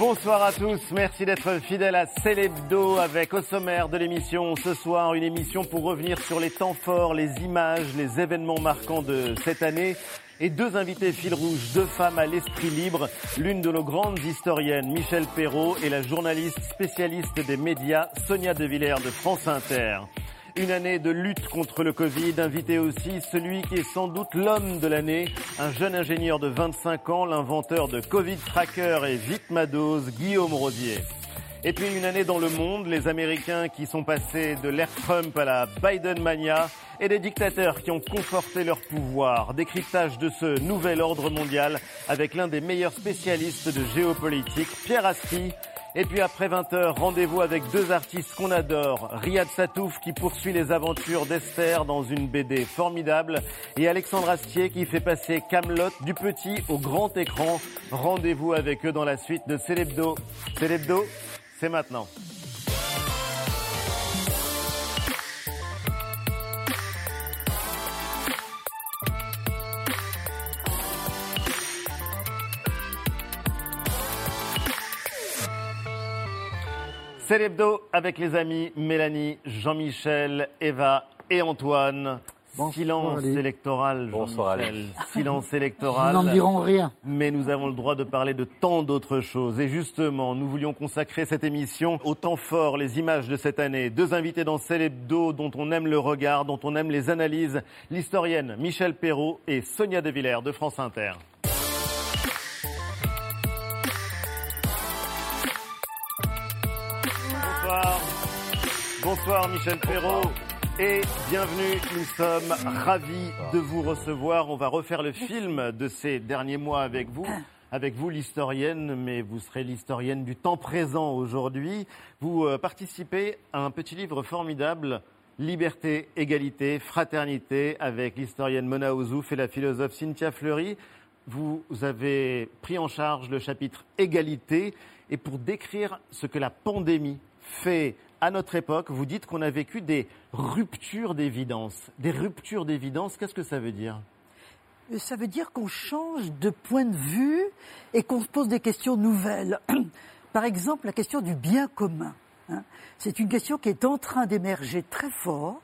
Bonsoir à tous, merci d'être fidèles à Célébdo avec au sommaire de l'émission ce soir une émission pour revenir sur les temps forts, les images, les événements marquants de cette année. Et deux invités fil rouge, deux femmes à l'esprit libre, l'une de nos grandes historiennes, Michel Perrault, et la journaliste spécialiste des médias, Sonia De Villers de France Inter. Une année de lutte contre le Covid, invité aussi celui qui est sans doute l'homme de l'année, un jeune ingénieur de 25 ans, l'inventeur de Covid Tracker et Vitmados, Guillaume Rosier. Et puis une année dans le monde, les Américains qui sont passés de l'ère Trump à la Biden mania et des dictateurs qui ont conforté leur pouvoir. Décryptage de ce nouvel ordre mondial avec l'un des meilleurs spécialistes de géopolitique, Pierre Asti. Et puis après 20h, rendez-vous avec deux artistes qu'on adore. Riyad Satouf qui poursuit les aventures d'Esther dans une BD formidable et Alexandre Astier qui fait passer Camelot du petit au grand écran. Rendez-vous avec eux dans la suite de Célébdo. Célébdo, c'est maintenant. Célébdo avec les amis Mélanie, Jean-Michel, Eva et Antoine. Silence électoral, Bonsoir, Jean-Michel. Silence électoral. Nous n'en dirons rien. Mais nous avons le droit de parler de tant d'autres choses. Et justement, nous voulions consacrer cette émission au temps fort, les images de cette année. Deux invités dans Célébdo dont on aime le regard, dont on aime les analyses. L'historienne Michel Perrault et Sonia De Villers de France Inter. Bonsoir Michel Perrault. Et bienvenue, nous sommes ravis de vous recevoir. On va refaire le film de ces derniers mois avec vous. Avec vous, l'historienne, mais vous serez l'historienne du temps présent aujourd'hui. Vous euh, participez à un petit livre formidable, Liberté, égalité, fraternité, avec l'historienne Mona Ouzouf et la philosophe Cynthia Fleury. Vous avez pris en charge le chapitre Égalité. Et pour décrire ce que la pandémie fait à notre époque, vous dites qu'on a vécu des ruptures d'évidence. Des ruptures d'évidence, qu'est-ce que ça veut dire? Ça veut dire qu'on change de point de vue et qu'on se pose des questions nouvelles. Par exemple, la question du bien commun. hein. C'est une question qui est en train d'émerger très fort.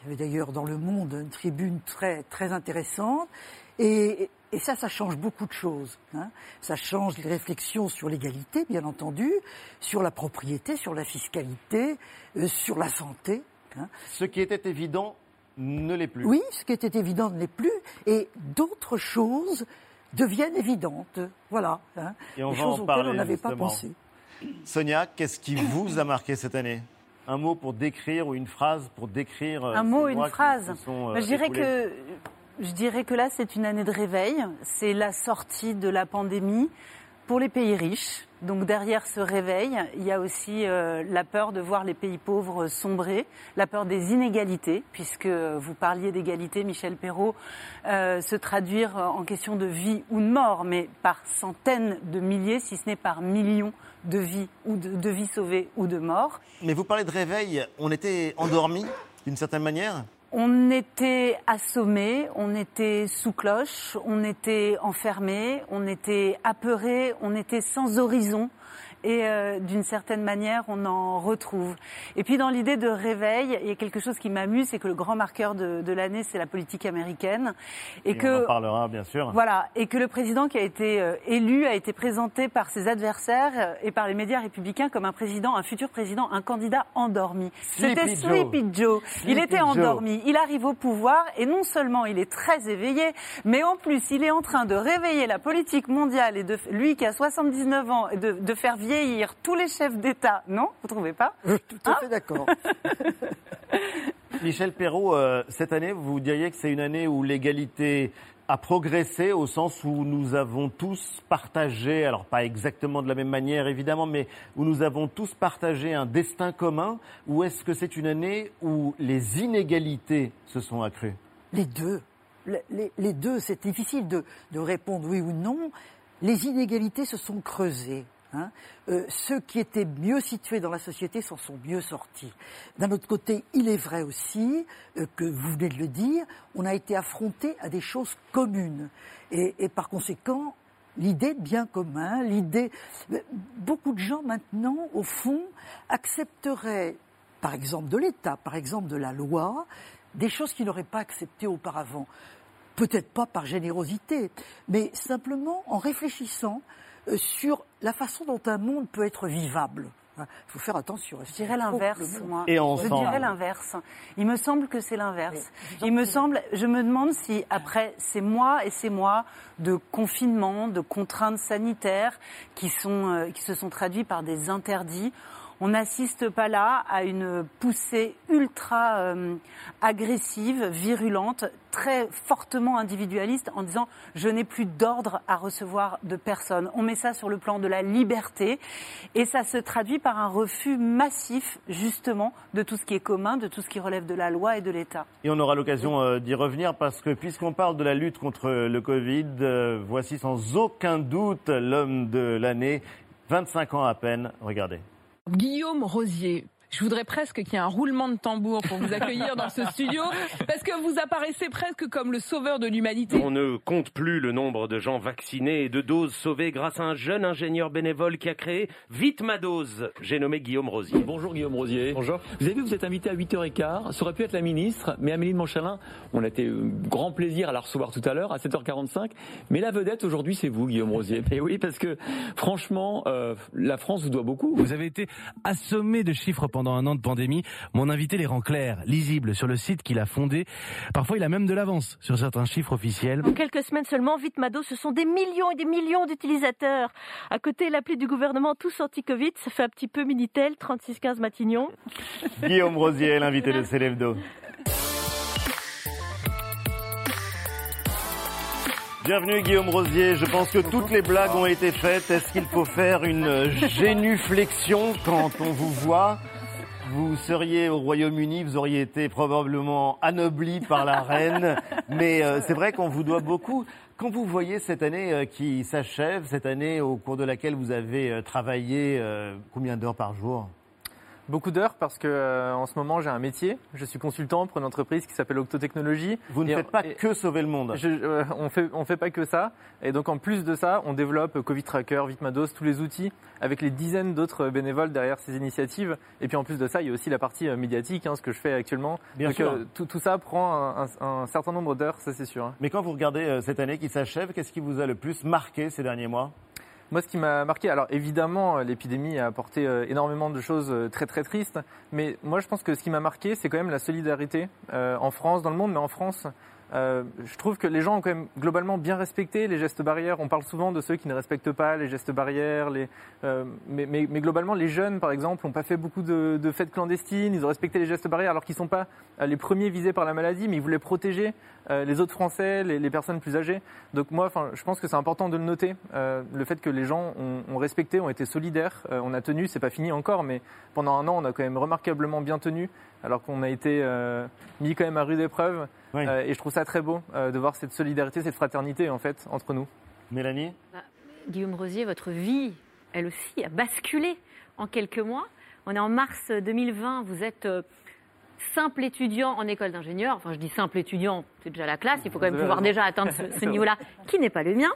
Il y avait d'ailleurs dans le monde une tribune très, très intéressante. Et, et ça, ça change beaucoup de choses. hein. Ça change les réflexions sur l'égalité, bien entendu, sur la propriété, sur la fiscalité, euh, sur la santé. hein. Ce qui était évident ne l'est plus. Oui, ce qui était évident ne l'est plus, et d'autres choses deviennent évidentes. Voilà. hein. Et on Des va choses en auxquelles parler, on n'avait pas pensé. Sonia, qu'est-ce qui vous a marqué cette année? Un mot pour décrire ou une phrase pour décrire euh, Un mot, une phrase. sont, euh, Bah, je dirais écoulés que je dirais que là c'est une année de réveil. C'est la sortie de la pandémie pour les pays riches. Donc derrière ce réveil, il y a aussi euh, la peur de voir les pays pauvres sombrer, la peur des inégalités, puisque vous parliez d'égalité, Michel Perrault, euh, se traduire en question de vie ou de mort, mais par centaines de milliers, si ce n'est par millions de vies ou de, de vies sauvées ou de morts. Mais vous parlez de réveil, on était endormis d'une certaine manière On était assommés, on était sous cloche, on était enfermés, on était apeurés, on était sans horizon. Et euh, d'une certaine manière, on en retrouve. Et puis dans l'idée de réveil, il y a quelque chose qui m'amuse, c'est que le grand marqueur de, de l'année, c'est la politique américaine. Et, Et que on en parlera bien sûr. voilà, et que le président qui a été euh, élu a été présenté par ses adversaires euh, et par les médias républicains comme un président, un futur président, un candidat endormi. Sleepy C'était Joe. Sleepy Joe. il était Joe. endormi. Il arrive au pouvoir et non seulement il est très éveillé, mais en plus il est en train de réveiller la politique mondiale et de lui qui a 79 ans, de faire vieillir tous les chefs d'État. Non, vous trouvez pas Je suis tout à Hein fait d'accord. Michel Perrault, euh, cette année, vous diriez que c'est une année où l'égalité a progressé au sens où nous avons tous partagé, alors pas exactement de la même manière évidemment, mais où nous avons tous partagé un destin commun, ou est-ce que c'est une année où les inégalités se sont accrues? Les deux. Les, les- les deux, c'est difficile de, de répondre oui ou non. Les inégalités se sont creusées. Hein. Euh, ceux qui étaient mieux situés dans la société s'en sont mieux sortis. D'un autre côté, il est vrai aussi euh, que, vous venez de le dire, on a été affronté à des choses communes. Et, et par conséquent, l'idée de bien commun, l'idée. Beaucoup de gens maintenant, au fond, accepteraient, par exemple de l'État, par exemple de la loi, des choses qu'ils n'auraient pas acceptées auparavant. Peut-être pas par générosité, mais simplement en réfléchissant euh, sur la façon dont un monde peut être vivable. Il faut faire attention. Je dirais l'inverse, moi. Et Je dirais l'inverse. Il me semble que c'est l'inverse. Il me semble, je me demande si après ces mois et ces mois de confinement, de contraintes sanitaires qui sont, euh, qui se sont traduits par des interdits, on n'assiste pas là à une poussée ultra euh, agressive, virulente, très fortement individualiste en disant je n'ai plus d'ordre à recevoir de personne. On met ça sur le plan de la liberté et ça se traduit par un refus massif justement de tout ce qui est commun, de tout ce qui relève de la loi et de l'État. Et on aura l'occasion euh, d'y revenir parce que puisqu'on parle de la lutte contre le Covid, euh, voici sans aucun doute l'homme de l'année, 25 ans à peine, regardez. Guillaume Rosier, je voudrais presque qu'il y ait un roulement de tambour pour vous accueillir dans ce studio, parce que vous apparaissez presque comme le sauveur de l'humanité. On ne compte plus le nombre de gens vaccinés et de doses sauvées grâce à un jeune ingénieur bénévole qui a créé Vite ma dose. J'ai nommé Guillaume Rosier. Bonjour Guillaume Rosier. Bonjour. Vous avez vu, vous êtes invité à 8h15. Ça aurait pu être la ministre, mais Amélie de Montchalin, on a été euh, grand plaisir à la recevoir tout à l'heure, à 7h45. Mais la vedette aujourd'hui, c'est vous, Guillaume Rosier. Et oui, parce que franchement, euh, la France vous doit beaucoup. Vous avez été assommé de chiffres pendant un an de pandémie. Mon invité les rend clairs, lisibles sur le site qu'il a fondé. Parfois, il a même de l'avance sur certains chiffres officiels. En quelques semaines seulement, Vitmado, ce sont des millions et des millions d'utilisateurs. À côté, l'appli du gouvernement Tous Anti-Covid, ça fait un petit peu Minitel, 3615 Matignon. Guillaume Rosier, l'invité de Célébdo. Bienvenue Guillaume Rosier, je pense que toutes les blagues ont été faites. Est-ce qu'il faut faire une génuflexion quand on vous voit? Vous seriez au Royaume-Uni, vous auriez été probablement anobli par la reine, mais euh, c'est vrai qu'on vous doit beaucoup. Quand vous voyez cette année euh, qui s'achève, cette année au cours de laquelle vous avez euh, travaillé combien d'heures par jour? Beaucoup d'heures parce que euh, en ce moment j'ai un métier. Je suis consultant pour une entreprise qui s'appelle Octotechnologie. Vous ne Et- faites pas que sauver le monde. je- euh, on fait on fait pas que ça. Et donc en plus de ça, on développe Covid Tracker, Vitmados, tous les outils avec les dizaines d'autres bénévoles derrière ces initiatives. Et puis en plus de ça, il y a aussi la partie euh, médiatique, hein, ce que je fais actuellement. Bien donc sûr. euh, tout, tout ça prend un, un- un certain nombre d'heures, ça c'est sûr. hein. Mais quand vous regardez euh, cette année qui s'achève, qu'est-ce qui vous a le plus marqué ces derniers mois? Moi, ce qui m'a marqué, alors évidemment, euh, l'épidémie a apporté euh, énormément de choses euh, très très tristes, mais moi, je pense que ce qui m'a marqué, c'est quand même la solidarité en France, dans le monde, mais en France. je trouve que les gens ont quand même globalement bien respecté les gestes barrières. On parle souvent de ceux qui ne respectent pas les gestes barrières, mais, globalement, les jeunes, par exemple, n'ont pas fait beaucoup de, de fêtes clandestines. Ils ont respecté les gestes barrières alors qu'ils ne sont pas les premiers visés par la maladie, mais ils voulaient protéger euh, les autres Français, les, les personnes plus âgées. Donc moi, je pense que c'est important de le noter, euh, le fait que les gens ont, ont respecté, ont été solidaires, euh, on a tenu, c'est pas fini encore, mais pendant un an, on a quand même remarquablement bien tenu, alors qu'on a été euh, mis quand même à rude épreuve. Oui. Euh, et je trouve ça très beau euh, de voir cette solidarité, cette fraternité en fait entre nous. Mélanie Guillaume Rosier, votre vie, elle aussi, a basculé en quelques mois. On est en mars 2020, vous êtes euh, simple étudiant en école d'ingénieur. Enfin, je dis simple étudiant, c'est déjà la classe, il faut quand même pouvoir déjà atteindre ce, ce niveau-là, qui n'est pas le mien.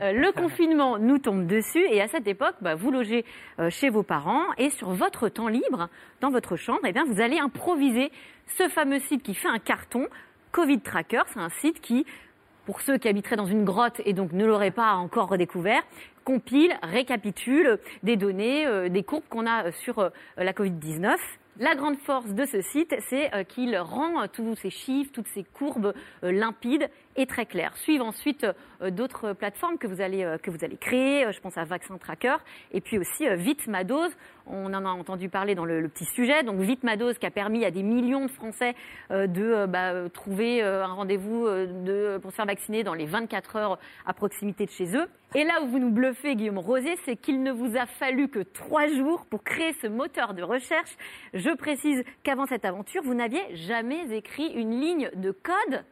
Euh, le confinement nous tombe dessus et à cette époque, bah, vous logez euh, chez vos parents et sur votre temps libre, dans votre chambre, eh bien, vous allez improviser ce fameux site qui fait un carton, Covid Tracker. C'est un site qui pour ceux qui habiteraient dans une grotte et donc ne l'auraient pas encore redécouvert, compile, récapitule des données, euh, des courbes qu'on a sur la Covid-19. La grande force de ce site, c'est euh, qu'il rend euh, tous ces chiffres, toutes ces courbes euh, limpides et très claires. Suivent ensuite euh, d'autres plateformes que vous allez, euh, que vous allez créer. Euh, Je pense à Vaccin Tracker et puis aussi Vite ma dose. On en a entendu parler dans le, petit sujet. Donc Vite ma dose qui a permis à des millions de Français de bah, trouver un rendez-vous de, pour se faire vacciner dans les 24 heures à proximité de chez eux. Et là où vous nous bluffez, Guillaume Rosier, c'est qu'il ne vous a fallu que trois jours pour créer ce moteur de recherche. Je précise qu'avant cette aventure, vous n'aviez jamais écrit une ligne de code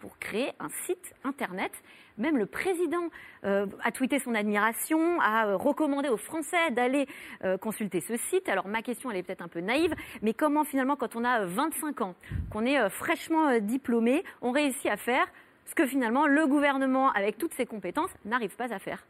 pour créer un site internet. Même le président euh, a tweeté son admiration, a euh, recommandé aux Français d'aller euh, consulter ce site. Alors ma question, elle est peut-être un peu naïve, mais comment finalement, quand on a euh, 25 ans, qu'on est fraîchement diplômé, on réussit à faire ce que finalement le gouvernement, avec toutes ses compétences, n'arrive pas à faire?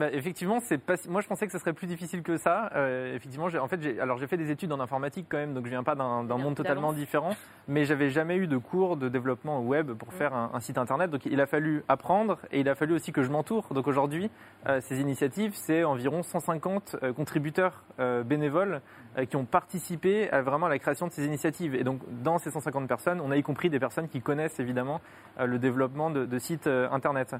Bah, effectivement, c'est pas. Moi, je pensais que ce serait plus difficile que ça. Euh, effectivement, j'ai- en fait, j'ai, alors j'ai fait des études en informatique quand même, donc je viens pas d'un, monde totalement différent. Mais j'avais jamais eu de cours de développement web pour faire un, un site internet. Donc, il a fallu apprendre et il a fallu aussi que je m'entoure. Donc, aujourd'hui, euh, ces initiatives, c'est environ 150 euh, contributeurs bénévoles qui ont participé à vraiment à la création de ces initiatives. Et donc, dans ces 150 personnes, on a y compris des personnes qui connaissent évidemment le développement de, de sites internet.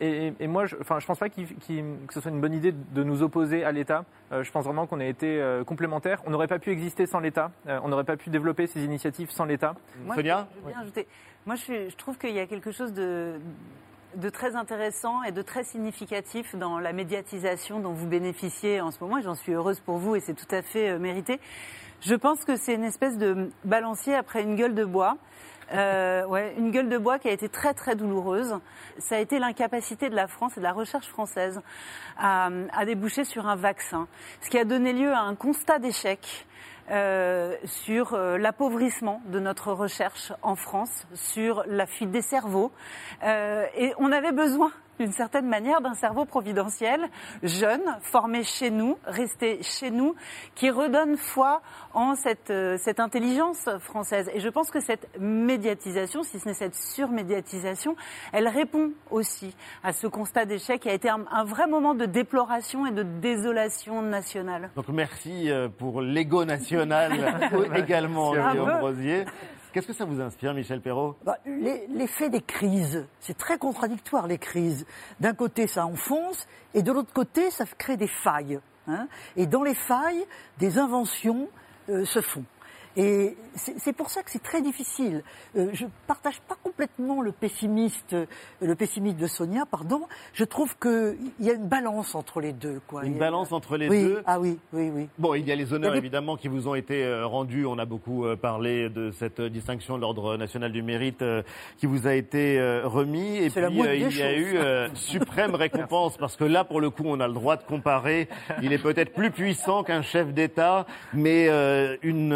Et, et- et moi, je, enfin, je pense pas qu'il- que ce soit une bonne idée de nous opposer à l'État. Euh, je pense vraiment qu'on a été euh, complémentaires. On n'aurait pas pu exister sans l'État. Euh, on n'aurait pas pu développer ces initiatives sans l'État. Moi, Sonia je veux bien ajouter. Moi, je, je trouve qu'il y a quelque chose de, de très intéressant et de très significatif dans la médiatisation dont vous bénéficiez en ce moment. J'en suis heureuse pour vous et c'est tout à fait euh, mérité. Je pense que c'est une espèce de balancier après une gueule de bois. Euh, ouais, une gueule de bois qui a été très très douloureuse. Ça a été l'incapacité de la France et de la recherche française à, à déboucher sur un vaccin, ce qui a donné lieu à un constat d'échec euh, sur euh, l'appauvrissement de notre recherche en France, sur la fuite des cerveaux. Et on avait besoin d'une certaine manière d'un cerveau providentiel, jeune, formé chez nous, resté chez nous, qui redonne foi en cette, euh, cette intelligence française. Et je pense que cette médiatisation, si ce n'est cette surmédiatisation, elle répond aussi à ce constat d'échec qui a été un, un vrai moment de déploration et de désolation nationale. Donc merci euh, pour l'ego national également, Un Guillaume peu. Rosier. Qu'est-ce que ça vous inspire, Michel Perrault Bah, L'effet des crises, c'est très contradictoire les crises. D'un côté, ça enfonce, et de l'autre côté, ça crée des failles. hein. Et dans les failles, des inventions euh, se font. Et c'est pour ça que c'est très difficile. Euh, je partage pas complètement le pessimiste, euh, le pessimiste de Sonia, pardon. Je trouve qu'il y a une balance entre les deux. Quoi. Une balance entre les oui, deux Ah oui, oui, oui. Bon, il y a les honneurs des- évidemment qui vous ont été euh, rendus. On a beaucoup parlé de cette distinction de l'Ordre national du mérite qui vous a été remis. Et puis il y a eu euh, suprême récompense parce que là, pour le coup, on a le droit de comparer. Il est peut-être plus puissant qu'un chef d'État, mais euh, une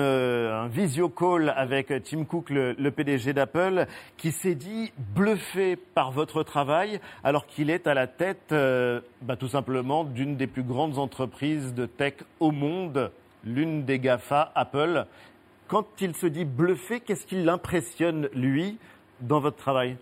un visio call avec Tim Cook, le, PDG d'Apple, qui s'est dit bluffé par votre travail alors qu'il est à la tête, euh, bah, tout simplement, d'une des plus grandes entreprises de tech au monde, l'une des GAFA, Apple. Quand il se dit bluffé, qu'est-ce qui l'impressionne, lui, dans votre travail?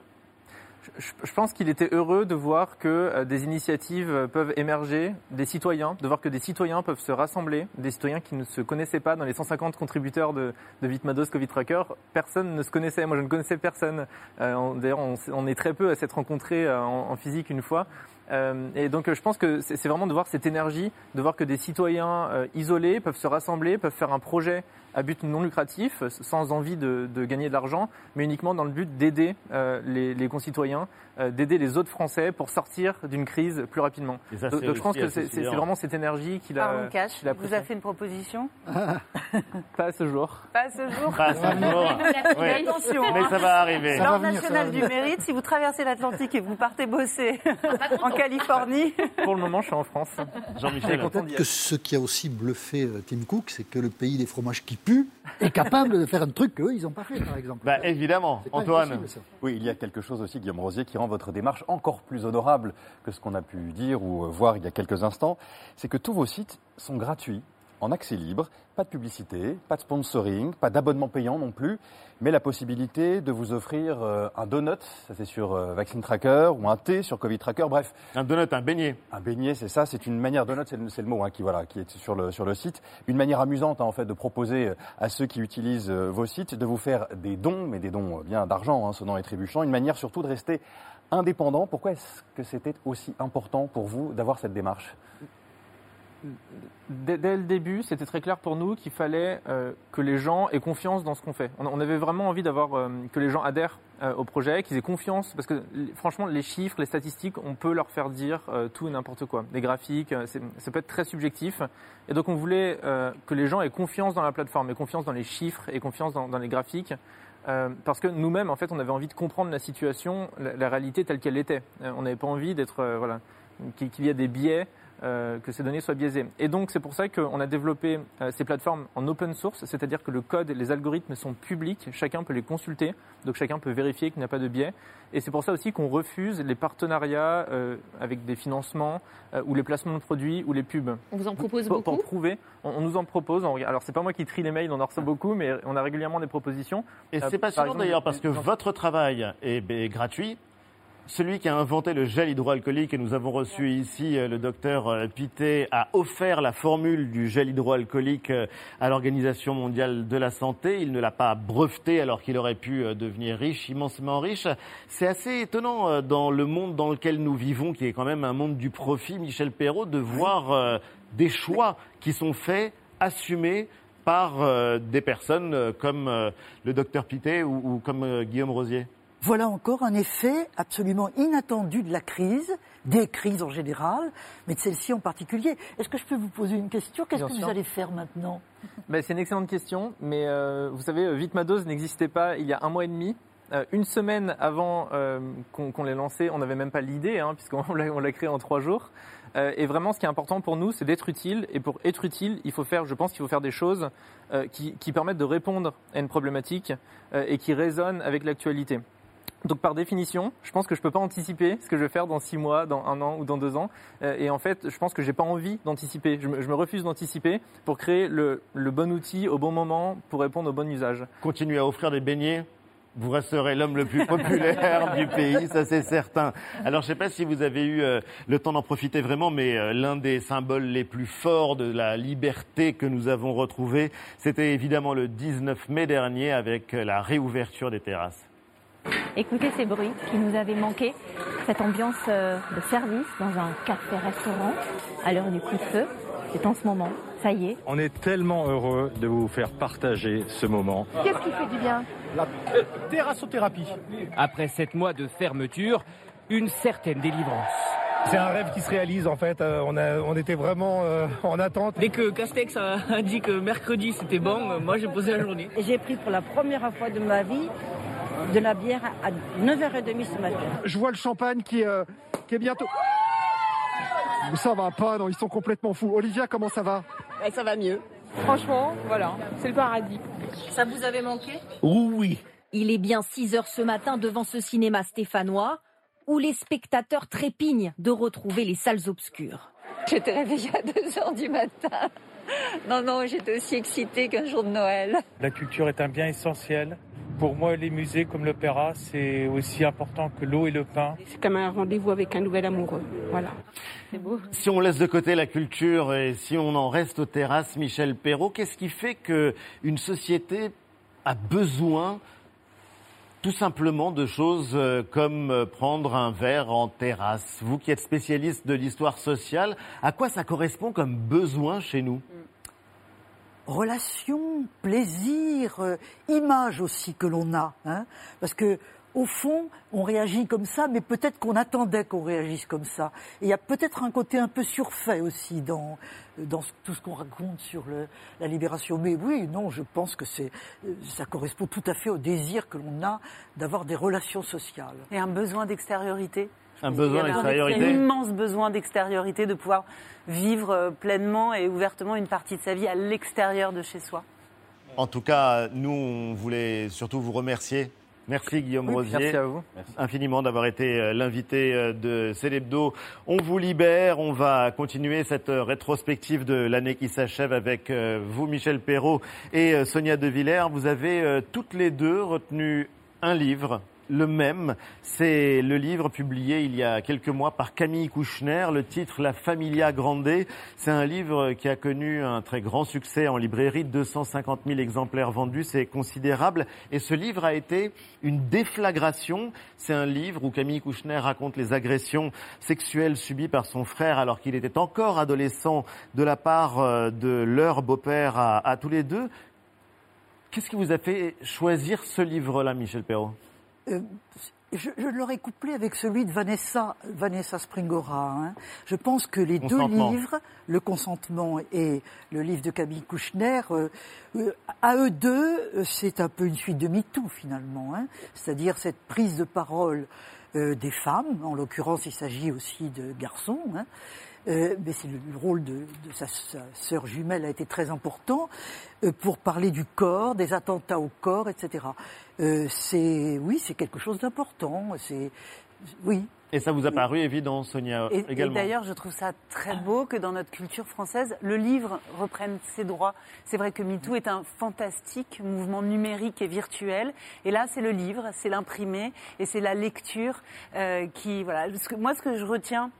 Je, pense qu'il était heureux de voir que euh, des initiatives euh, peuvent émerger, des citoyens, de voir que des citoyens peuvent se rassembler, des citoyens qui ne se connaissaient pas. Dans les 150 contributeurs de, de Vitmados Covid Tracker, personne ne se connaissait. Moi, je ne connaissais personne. Euh, D'ailleurs, on, est très peu à s'être rencontrés en, physique une fois. Et donc, je pense que c'est vraiment de voir cette énergie, de voir que des citoyens isolés peuvent se rassembler, peuvent faire un projet à but non lucratif, sans envie de, de gagner de l'argent, mais uniquement dans le but d'aider euh, les, les concitoyens, euh, d'aider les autres Français pour sortir d'une crise plus rapidement. Ça, Donc, je pense que c'est vraiment cette énergie qu'il a, Pardon, Cash, qu'il a vous a fait une proposition? Pas à ce jour. Pas à ce jour? Pas à ce jour. Oui. Attention, Mais ça va arriver. Ça va L'Ordre national va du mérite, si vous traversez l'Atlantique et vous partez bosser en Californie, Pour le moment, je suis en France. Jean-Michel. Peut-être que ce qui a aussi bluffé euh, Tim Cook, c'est que le pays des fromages qui puent est capable de faire un truc qu'eux, ils n'ont pas fait, par exemple. Bah, évidemment, Antoine. Oui, il y a quelque chose aussi, Guillaume Rosier, qui rend votre démarche encore plus honorable que ce qu'on a pu dire ou voir il y a quelques instants. C'est que tous vos sites sont gratuits, en accès libre, pas de publicité, pas de sponsoring, pas d'abonnement payant non plus, mais la possibilité de vous offrir euh, un donut, ça c'est sur euh, Vaccine Tracker, ou un thé sur Covid Tracker, bref, Un donut, un beignet. un beignet, c'est ça, c'est une manière, donut, c'est le, c'est le mot hein, qui, voilà, qui est sur le, sur le site, une manière amusante hein, en fait de proposer euh, à ceux qui utilisent vos sites de vous faire des dons, mais des dons bien d'argent, hein, sonnant et trébuchant, une manière surtout de rester indépendant. Pourquoi est-ce que c'était aussi important pour vous d'avoir cette démarche? Dès, le début, c'était très clair pour nous qu'il fallait euh, que les gens aient confiance dans ce qu'on fait. On, avait vraiment envie d'avoir euh, que les gens adhèrent euh, au projet, qu'ils aient confiance, parce que franchement, les chiffres, les statistiques, on peut leur faire dire tout et n'importe quoi. Les graphiques, ça peut être très subjectif. Et donc, on voulait que les gens aient confiance dans la plateforme, aient confiance dans les chiffres, et confiance dans, les graphiques. Parce que nous-mêmes, en fait, on avait envie de comprendre la situation, la, réalité telle qu'elle était. On n'avait pas envie d'être, voilà, qu'il y a des biais, euh, que ces données soient biaisées. Et donc c'est pour ça qu'on a développé euh, ces plateformes en open source, c'est-à-dire que le code et les algorithmes sont publics, chacun peut les consulter, donc chacun peut vérifier qu'il n'y a pas de biais. Et c'est pour ça aussi qu'on refuse les partenariats euh, avec des financements ou les placements de produits ou les pubs. On vous en propose Pour, pour beaucoup prouver, on, on nous en propose. on- alors c'est pas moi qui trie les mails, on en reçoit beaucoup, mais on a régulièrement des propositions. Et Euh, c'est par passionnant exemple, d'ailleurs parce que votre travail est, est gratuit. Celui qui a inventé le gel hydroalcoolique, et nous avons reçu ici euh, le docteur euh, Pité, a offert la formule du gel hydroalcoolique euh, à l'Organisation mondiale de la santé. Il ne l'a pas breveté alors qu'il aurait pu devenir riche, immensément riche. C'est assez étonnant dans le monde dans lequel nous vivons, qui est quand même un monde du profit, Michel Perrault, de voir des choix qui sont faits, assumés par des personnes comme le docteur Pité ou, comme Guillaume Rosier Voilà encore un effet absolument inattendu de la crise, des crises en général, mais de celle-ci en particulier. Est-ce que je peux vous poser une question? Qu'est-ce que sûr. vous allez faire maintenant? Ben, c'est une excellente question, mais euh, vous savez, euh, Vite ma dose n'existait pas il y a un mois et demi. Euh, une semaine avant euh, qu'on l'ait lancé, on n'avait même pas l'idée, hein, puisqu'on l'a créé en trois jours. Euh, et vraiment, ce qui est important pour nous, c'est d'être utile. Et pour être utile, il faut faire, je pense qu'il faut faire des choses qui, qui permettent de répondre à une problématique et qui résonnent avec l'actualité. Donc par définition, je pense que je peux pas anticiper ce que je vais faire dans six mois, dans un an ou dans deux ans. Euh, et en fait, je pense que j'ai pas envie d'anticiper. Je me, refuse d'anticiper pour créer le, bon outil au bon moment pour répondre au bon usage. Continuez à offrir des beignets. Vous resterez l'homme le plus populaire du pays, ça c'est certain. Alors je ne sais pas si vous avez eu euh, le temps d'en profiter vraiment, mais euh, l'un des symboles les plus forts de la liberté que nous avons retrouvé, c'était évidemment le 19 mai dernier avec la réouverture des terrasses. Écoutez ces bruits qui nous avaient manqué, cette ambiance euh, de service dans un café-restaurant à l'heure du coup de feu. C'est en ce moment, ça y est. On est tellement heureux de vous faire partager ce moment. Qu'est-ce qui fait du bien La terrassothérapie. Après sept mois de fermeture, une certaine délivrance. C'est un rêve qui se réalise en fait. Euh, on, a, on était vraiment euh, en attente. Dès que Castex a dit que mercredi c'était bon, moi j'ai posé la journée. J'ai pris pour la première fois de ma vie de la bière à 9h30 ce matin. Je vois le champagne qui, euh, qui est bientôt. Ça va pas, non, ils sont complètement fous. Olivia, comment ça va ça va mieux. Franchement, voilà, c'est le paradis. Ça vous avait manqué Oui. Il est bien 6 heures ce matin devant ce cinéma stéphanois où les spectateurs trépignent de retrouver les salles obscures. J'étais réveillée à 2 heures du matin. Non, non, j'étais aussi excitée qu'un jour de Noël. La culture est un bien essentiel. Pour moi, les musées comme l'opéra, c'est aussi important que l'eau et le pain. C'est comme un rendez-vous avec un nouvel amoureux. Voilà. C'est beau. Si on laisse de côté la culture et si on en reste aux terrasses, Michel Perrault, qu'est-ce qui fait qu'une société a besoin tout simplement de choses euh, comme euh, prendre un verre en terrasse? Vous qui êtes spécialiste de l'histoire sociale, à quoi ça correspond comme besoin chez nous? Relation, plaisir, euh, image aussi que l'on a. Hein, parce que au fond, on réagit comme ça, mais peut-être qu'on attendait qu'on réagisse comme ça. Et il y a peut-être un côté un peu surfait aussi dans, dans tout ce qu'on raconte sur la libération. Mais oui, non, je pense que euh, ça correspond tout à fait au désir que l'on a d'avoir des relations sociales. Et un besoin d'extériorité? Un besoin Il y a un d'extériorité immense besoin d'extériorité, de pouvoir vivre euh, pleinement et ouvertement une partie de sa vie à l'extérieur de chez soi. En tout cas, nous, on voulait surtout vous remercier. Merci Guillaume Oui, Rosier. merci à vous. Infiniment d'avoir été euh, l'invité euh, de Célébdo. On vous libère. On va continuer cette rétrospective de l'année qui s'achève avec vous, Michel Perrault et Sonia De Villers. Vous avez toutes les deux retenu un livre le même. C'est le livre publié il y a quelques mois par Camille Kouchner, le titre La Familia Grande. C'est un livre qui a connu un très grand succès en librairie, 250 000 exemplaires vendus, c'est considérable. Et ce livre a été une déflagration. C'est un livre où Camille Kouchner raconte les agressions sexuelles subies par son frère alors qu'il était encore adolescent de la part euh, de leur beau-père à, à tous les deux. Qu'est-ce qui vous a fait choisir ce livre-là, Michel Perrault? Euh, je, je l'aurais couplé avec celui de Vanessa, Vanessa Springora. hein. Je pense que les deux livres, Le consentement et le livre de Camille Kouchner, euh, euh, à eux deux, c'est un peu une suite de MeToo finalement. hein. C'est-à-dire cette prise de parole euh, des femmes. En l'occurrence, il s'agit aussi de garçons. hein. Euh, mais c'est le, le rôle de, de sa, sa sœur jumelle a été très important euh, pour parler du corps, des attentats au corps, etc. Euh, c'est oui, c'est quelque chose d'important. C'est oui. Et ça vous a paru évident, Sonia, Et, et également d'ailleurs, je trouve ça très beau que dans notre culture française, le livre reprenne ses droits. C'est vrai que MeToo est un fantastique mouvement numérique et virtuel. Et là, c'est le livre, c'est l'imprimé et c'est la lecture euh, qui, voilà. Moi, ce que je retiens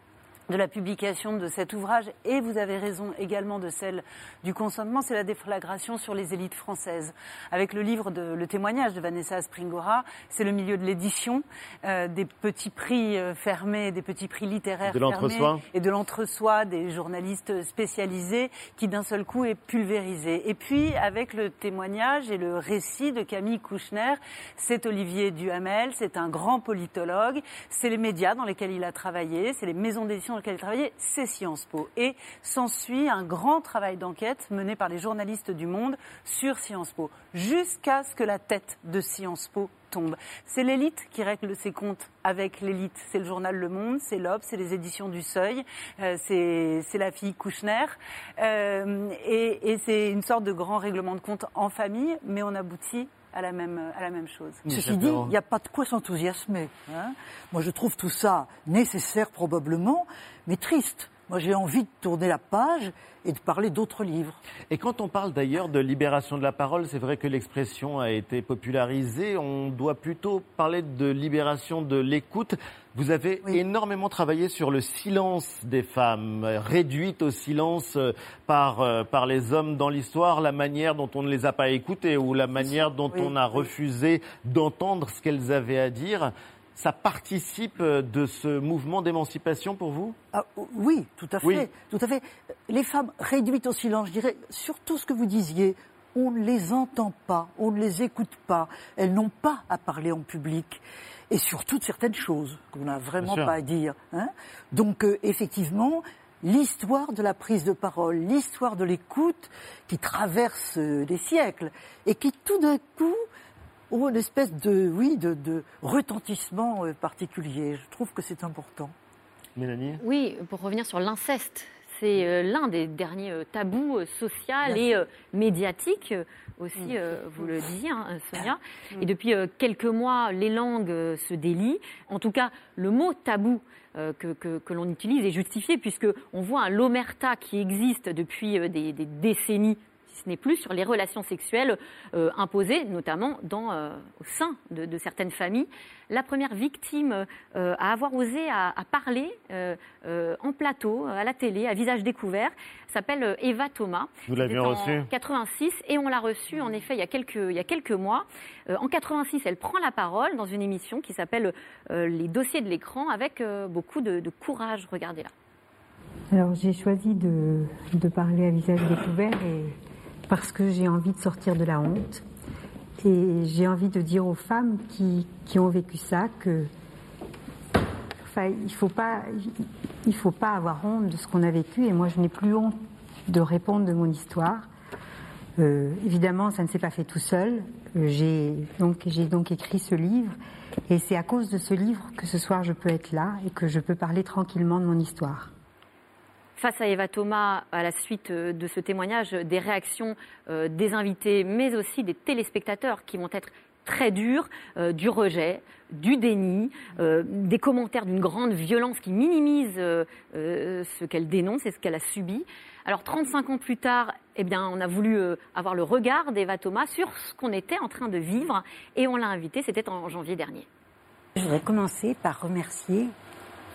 de la publication de cet ouvrage, et vous avez raison également de celle du consentement, c'est la déflagration sur les élites françaises. Avec le livre, de, le témoignage de Vanessa Springora, c'est le milieu de l'édition, euh, des petits prix euh, fermés, des petits prix littéraires De fermés, et de l'entre-soi des journalistes spécialisés qui d'un seul coup est pulvérisé. Et puis avec le témoignage et le récit de Camille Kouchner, c'est Olivier Duhamel, c'est un grand politologue, c'est les médias dans lesquels il a travaillé, c'est les maisons d'édition lesquelles il a travaillé, c'est Sciences Po. Et s'ensuit un grand travail d'enquête mené par les journalistes du Monde sur Sciences Po, jusqu'à ce que la tête de Sciences Po tombe. C'est l'élite qui règle ses comptes avec l'élite. C'est le journal Le Monde, c'est l'Obs, c'est les éditions du Seuil, euh, c'est c'est la fille Kouchner. Euh, et et c'est une sorte de grand règlement de compte en famille, mais on aboutit à la même, à la même chose. Ceci dit, il n'y a pas de quoi s'enthousiasmer. hein. Moi, je trouve tout ça nécessaire probablement, mais triste. Moi, j'ai envie de tourner la page et de parler d'autres livres. Et quand on parle d'ailleurs de libération de la parole, c'est vrai que l'expression a été popularisée. On doit plutôt parler de libération de l'écoute. Vous avez énormément travaillé sur le silence des femmes, réduite au silence euh, par, euh, par les hommes dans l'histoire, la manière dont on ne les a pas écoutées ou la manière dont Oui, on a refusé d'entendre ce qu'elles avaient à dire. Ça participe euh, de ce mouvement d'émancipation pour vous? Ah, oui, tout à fait, Oui. tout à fait. Les femmes réduites au silence, je dirais, surtout ce que vous disiez, on ne les entend pas, on ne les écoute pas, elles n'ont pas à parler en public. Et surtout de certaines choses qu'on n'a vraiment pas à dire. hein. Donc, euh, effectivement, l'histoire de la prise de parole, l'histoire de l'écoute qui traverse euh, les siècles et qui tout d'un coup ont une espèce de, oui, de, de retentissement euh, particulier. Je trouve que c'est important. Mélanie? Oui, pour revenir sur l'inceste, c'est euh, l'un des derniers euh, tabous sociaux et médiatiques aussi, euh, vous le disiez, hein, Sonia. Et depuis euh, quelques mois, les langues euh, se délient. En tout cas, le mot tabou euh, que, que- que l'on utilise est justifié puisque on voit un l'omerta qui existe depuis euh, des, des décennies ce n'est plus sur les relations sexuelles euh, imposées, notamment dans, euh, au sein de, de certaines familles. La première victime euh, à avoir osé à, à parler euh, euh, en plateau, à la télé, à visage découvert, s'appelle Eva Thomas. Vous l'aviez C'était en reçue? 86 et on l'a reçue en effet il y a quelques, il y a quelques mois. Euh, en 86, elle prend la parole dans une émission qui s'appelle euh, Les dossiers de l'écran avec euh, beaucoup de, de courage. Regardez-la. Alors j'ai choisi de, de parler à visage découvert et parce que j'ai envie de sortir de la honte et j'ai envie de dire aux femmes qui, qui ont vécu ça que enfin, il faut pas il faut pas avoir honte de ce qu'on a vécu et moi je n'ai plus honte de répondre de mon histoire. Euh, évidemment, ça ne s'est pas fait tout seul. Euh, j'ai donc j'ai donc écrit ce livre et c'est à cause de ce livre que ce soir je peux être là et que je peux parler tranquillement de mon histoire. Face à Eva Thomas, à la suite euh, de ce témoignage, des réactions euh, des invités, mais aussi des téléspectateurs qui vont être très durs, euh, du rejet, du déni, des commentaires d'une grande violence qui minimise ce qu'elle dénonce et ce qu'elle a subi. Alors 35 ans plus tard, eh bien, on a voulu avoir le regard d'Eva Thomas sur ce qu'on était en train de vivre et on l'a invitée, c'était en janvier dernier. Je voudrais commencer par remercier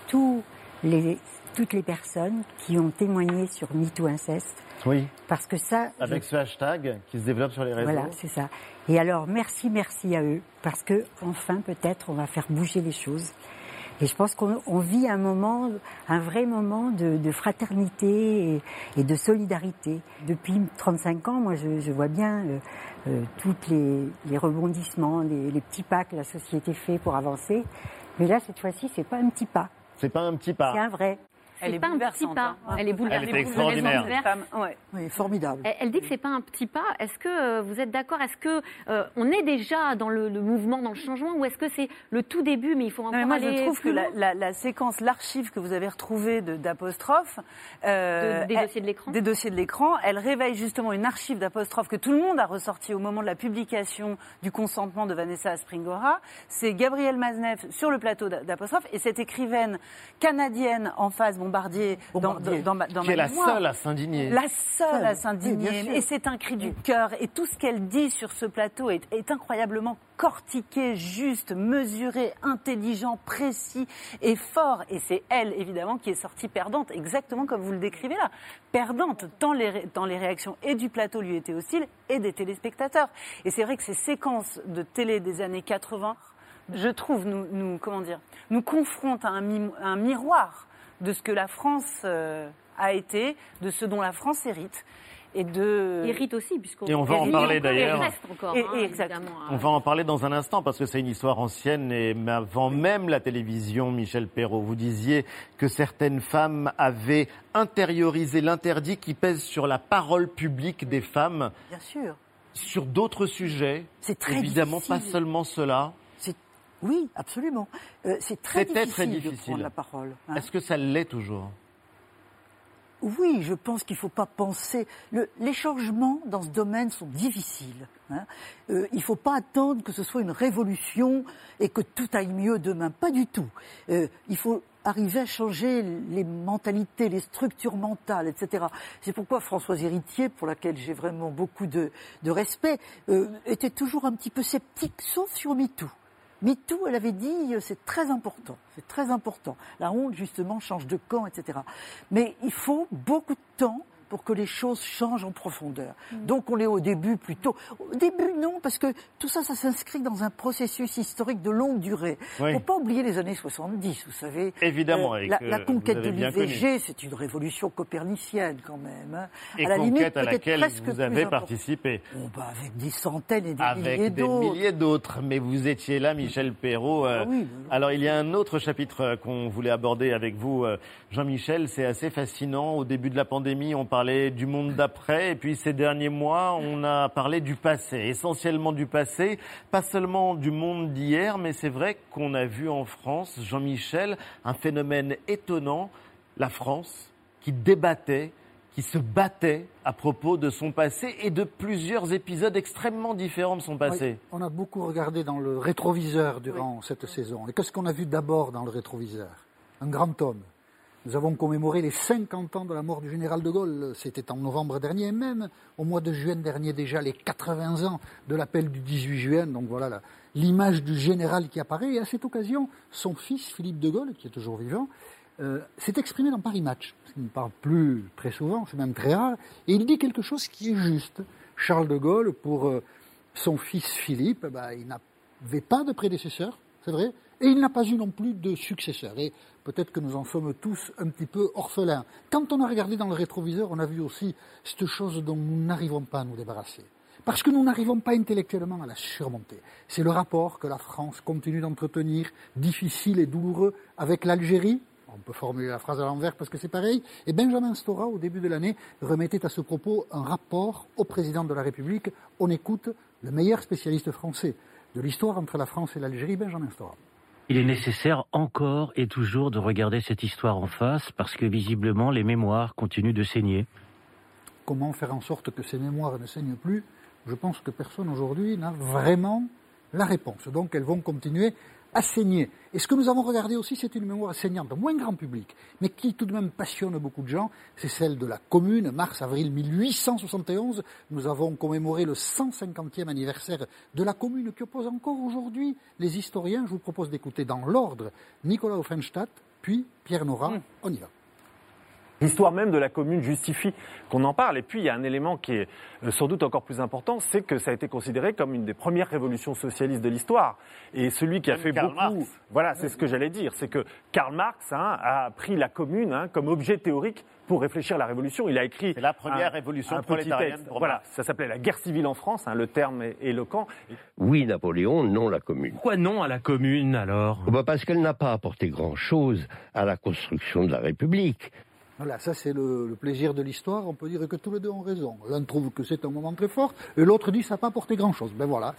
tous les, toutes les personnes qui ont témoigné sur MeToo Inceste. Oui. Parce que ça. Avec ce hashtag qui se développe sur les réseaux. Voilà, c'est ça. Et alors, merci, merci à eux, parce que enfin, peut-être, on va faire bouger les choses. Et je pense qu'on on vit un moment, un vrai moment de, de fraternité et, et de solidarité. Depuis 35 ans, moi, je, je vois bien euh, euh, tous les, les rebondissements, les, les petits pas que la société fait pour avancer. Mais là, cette fois-ci, c'est pas un petit pas. C'est pas un petit pas. C'est un vrai. Elle c'est est pas un petit pas. hein. Elle est bouleversante. Elle était extraordinaire. ouais. Oui, formidable. Elle, elle dit que c'est pas un petit pas. Est-ce que euh, vous êtes d'accord? Est-ce que euh, on est déjà dans le, le mouvement, dans le changement, ou est-ce que c'est le tout début, mais il faut encore Non, mais moi, aller je trouve que la, loin? la- la séquence, l'archive que vous avez retrouvée de- d'apostrophes, euh, De- des dossiers de l'écran? des dossiers de l'écran, elle réveille justement une archive d'apostrophes que tout le monde a ressorti au moment de la publication du consentement de Vanessa Aspringora. C'est Gabrielle Maznev sur le plateau d'a- d'apostrophes et cette écrivaine canadienne en face, Bombardier, dans- Bombardier. dans, ma- dans Qui ma est la mémoire. seule à s'indigner. La seule à s'indigner. et c'est un cri du cœur. Et tout ce qu'elle dit sur ce plateau est, est incroyablement cortiqué, juste, mesuré, intelligent, précis et fort. Et c'est elle, évidemment, qui est sortie perdante, exactement comme vous le décrivez là. Perdante, tant les, ré- tant les réactions et du plateau lui étaient hostiles et des téléspectateurs. Et c'est vrai que ces séquences de télé des années 80, je trouve, nous, nous comment dire, nous confrontent à un, mi- un miroir de ce que la France euh, a été, de ce dont la France hérite. Et de... Hérite aussi, puisqu'on Et on va en parler d'ailleurs. Il reste encore, Et- hein, et exactement. évidemment. On va en parler dans un instant parce que c'est une histoire ancienne et mais avant même la télévision, Michel Perrault, vous disiez que certaines femmes avaient intériorisé l'interdit qui pèse sur la parole publique des femmes Bien sûr. sur d'autres sujets. C'est très Évidemment, pas seulement cela. Oui, absolument. Euh, c'est très difficile, très de prendre la parole. hein. Est-ce que ça l'est toujours? Oui, je pense qu'il ne faut pas penser. Le- les changements dans ce domaine sont difficiles. hein. Euh, il ne faut pas attendre que ce soit une révolution et que tout aille mieux demain. Pas du tout. Euh, il faut arriver à changer les mentalités, les structures mentales, etc. C'est pourquoi Françoise Héritier, pour laquelle j'ai vraiment beaucoup de, de respect, euh, était toujours un petit peu sceptique, sauf sur MeToo. MeToo, elle avait dit, euh, c'est très important, c'est très important. La honte, justement, change de camp, etc. Mais il faut beaucoup de temps pour que les choses changent en profondeur. Donc on est au début plutôt. Au début, non, parce que tout ça, ça s'inscrit dans un processus historique de longue durée. Il Oui. ne faut pas oublier les années 70, vous savez. Évidemment, Euh, la, la conquête de l'IVG, c'est une révolution copernicienne quand même. hein. Et à la conquête limite, à laquelle presque vous avez participé. Bon, bah, avec des centaines et des milliers Avec des d'autres. milliers d'autres, mais vous étiez là, Michel Perrault. euh, Ah oui, Alors il y a un autre chapitre euh, qu'on voulait aborder avec vous, euh, Jean-Michel. C'est assez fascinant. Au début de la pandémie, on parlait du monde d'après, et puis ces derniers mois, on a parlé du passé, essentiellement du passé, pas seulement du monde d'hier, mais c'est vrai qu'on a vu en France, Jean-Michel, un phénomène étonnant, la France qui débattait qui se battait à propos de son passé et de plusieurs épisodes extrêmement différents de son passé. Oui, on a beaucoup regardé dans le rétroviseur durant cette saison. Et qu'est-ce qu'on a vu d'abord dans le rétroviseur? Un grand homme. Nous avons commémoré les 50 ans de la mort du général de Gaulle. C'était en novembre dernier, même au mois de juin dernier déjà, les 80 ans de l'appel du 18 juin. Donc voilà l'image du général qui apparaît. Et à cette occasion, son fils, Philippe de Gaulle, qui est toujours vivant, euh, s'est exprimé dans Paris Match. Il ne parle plus très souvent, c'est même très rare. Et il dit quelque chose qui est juste. Charles de Gaulle, pour euh, son fils Philippe, bah, il n'avait pas de prédécesseur, c'est vrai, et il n'a pas eu non plus de successeur. Et peut-être que nous en sommes tous un petit peu orphelins. Quand on a regardé dans le rétroviseur, on a vu aussi cette chose dont nous n'arrivons pas à nous débarrasser. Parce que nous n'arrivons pas intellectuellement à la surmonter. C'est le rapport que la France continue d'entretenir, difficile et douloureux, avec l'Algérie. On peut formuler la phrase à l'envers parce que c'est pareil. Et Benjamin Stora, au début de l'année, remettait à ce propos un rapport au président de la République. On écoute le meilleur spécialiste français de l'histoire entre la France et l'Algérie, Benjamin Stora. Il est nécessaire encore et toujours de regarder cette histoire en face parce que visiblement les mémoires continuent de saigner. Comment faire en sorte que ces mémoires ne saignent plus? Je pense que personne aujourd'hui n'a vraiment la réponse. Donc elles vont continuer Et ce que nous avons regardé aussi, c'est une mémoire saignante, moins grand public, mais qui tout de même passionne beaucoup de gens. C'est celle de la Commune, mars-avril 1871. Nous avons commémoré le 150e anniversaire de la Commune qui oppose encore aujourd'hui les historiens. Je vous propose d'écouter dans l'ordre Nicolas Offenstadt, puis Pierre Nora. On y va. L'histoire même de la commune justifie qu'on en parle. Et puis, il y a un élément qui est euh, sans doute encore plus important, c'est que ça a été considéré comme une des premières révolutions socialistes de l'histoire. Et celui qui a fait Karl beaucoup... Marx. Voilà, c'est ce que j'allais dire. C'est que Karl Marx hein, a pris la commune hein, comme objet théorique pour réfléchir à la révolution. Il a écrit... C'est la première un- révolution un petit prolétarienne pour Voilà, ça s'appelait la guerre civile en France, hein, le terme est éloquent. Oui, Napoléon, non la commune. Pourquoi non à la commune alors? Bah, Parce qu'elle n'a pas apporté grand-chose à la construction de la République. Voilà, ça c'est le, le plaisir de l'histoire. On peut dire que tous les deux ont raison. L'un trouve que c'est un moment très fort, et l'autre dit que ça n'a pas apporté grand-chose. Ben voilà,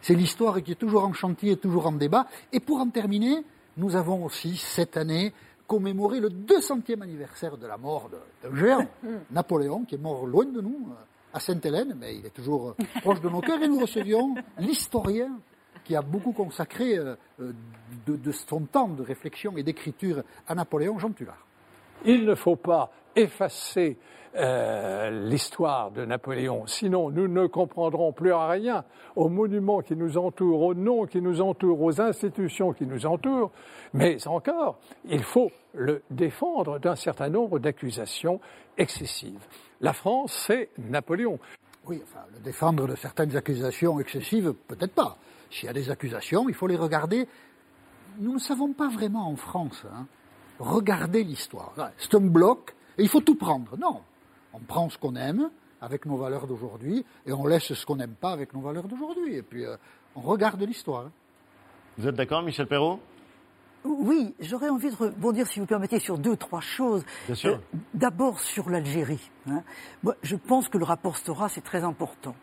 c'est- l'histoire qui est toujours en chantier, et toujours en débat. Et pour en terminer, nous avons aussi cette année commémoré le 200e anniversaire de la mort de- d'un géant, Napoléon, qui est mort loin de nous, euh, à Sainte-Hélène, mais il est toujours euh, proche de nos cœurs. Et nous recevions l'historien qui a beaucoup consacré euh, de, de son temps de réflexion et d'écriture à Napoléon, Jean Tullard. Il ne faut pas effacer euh, l'histoire de Napoléon, sinon nous ne comprendrons plus rien aux monuments qui nous entourent, aux noms qui nous entourent, aux institutions qui nous entourent, mais encore, il faut le défendre d'un certain nombre d'accusations excessives. La France, c'est Napoléon. Oui, enfin, le défendre de certaines accusations excessives, peut-être pas. S'il y a des accusations, il faut les regarder. Nous ne savons pas vraiment en France hein, regarder l'histoire. Voilà, C'est un bloc et il faut tout prendre. Non, on prend ce qu'on aime avec nos valeurs d'aujourd'hui et on laisse ce qu'on n'aime pas avec nos valeurs d'aujourd'hui. Et puis euh, on regarde l'histoire. Vous êtes d'accord, Michel Perrault? Oui, j'aurais envie de rebondir, si vous permettez, sur deux, trois choses. Bien sûr. Euh, D'abord sur l'Algérie. hein. Moi, je pense que le rapport Stora, c'est très important.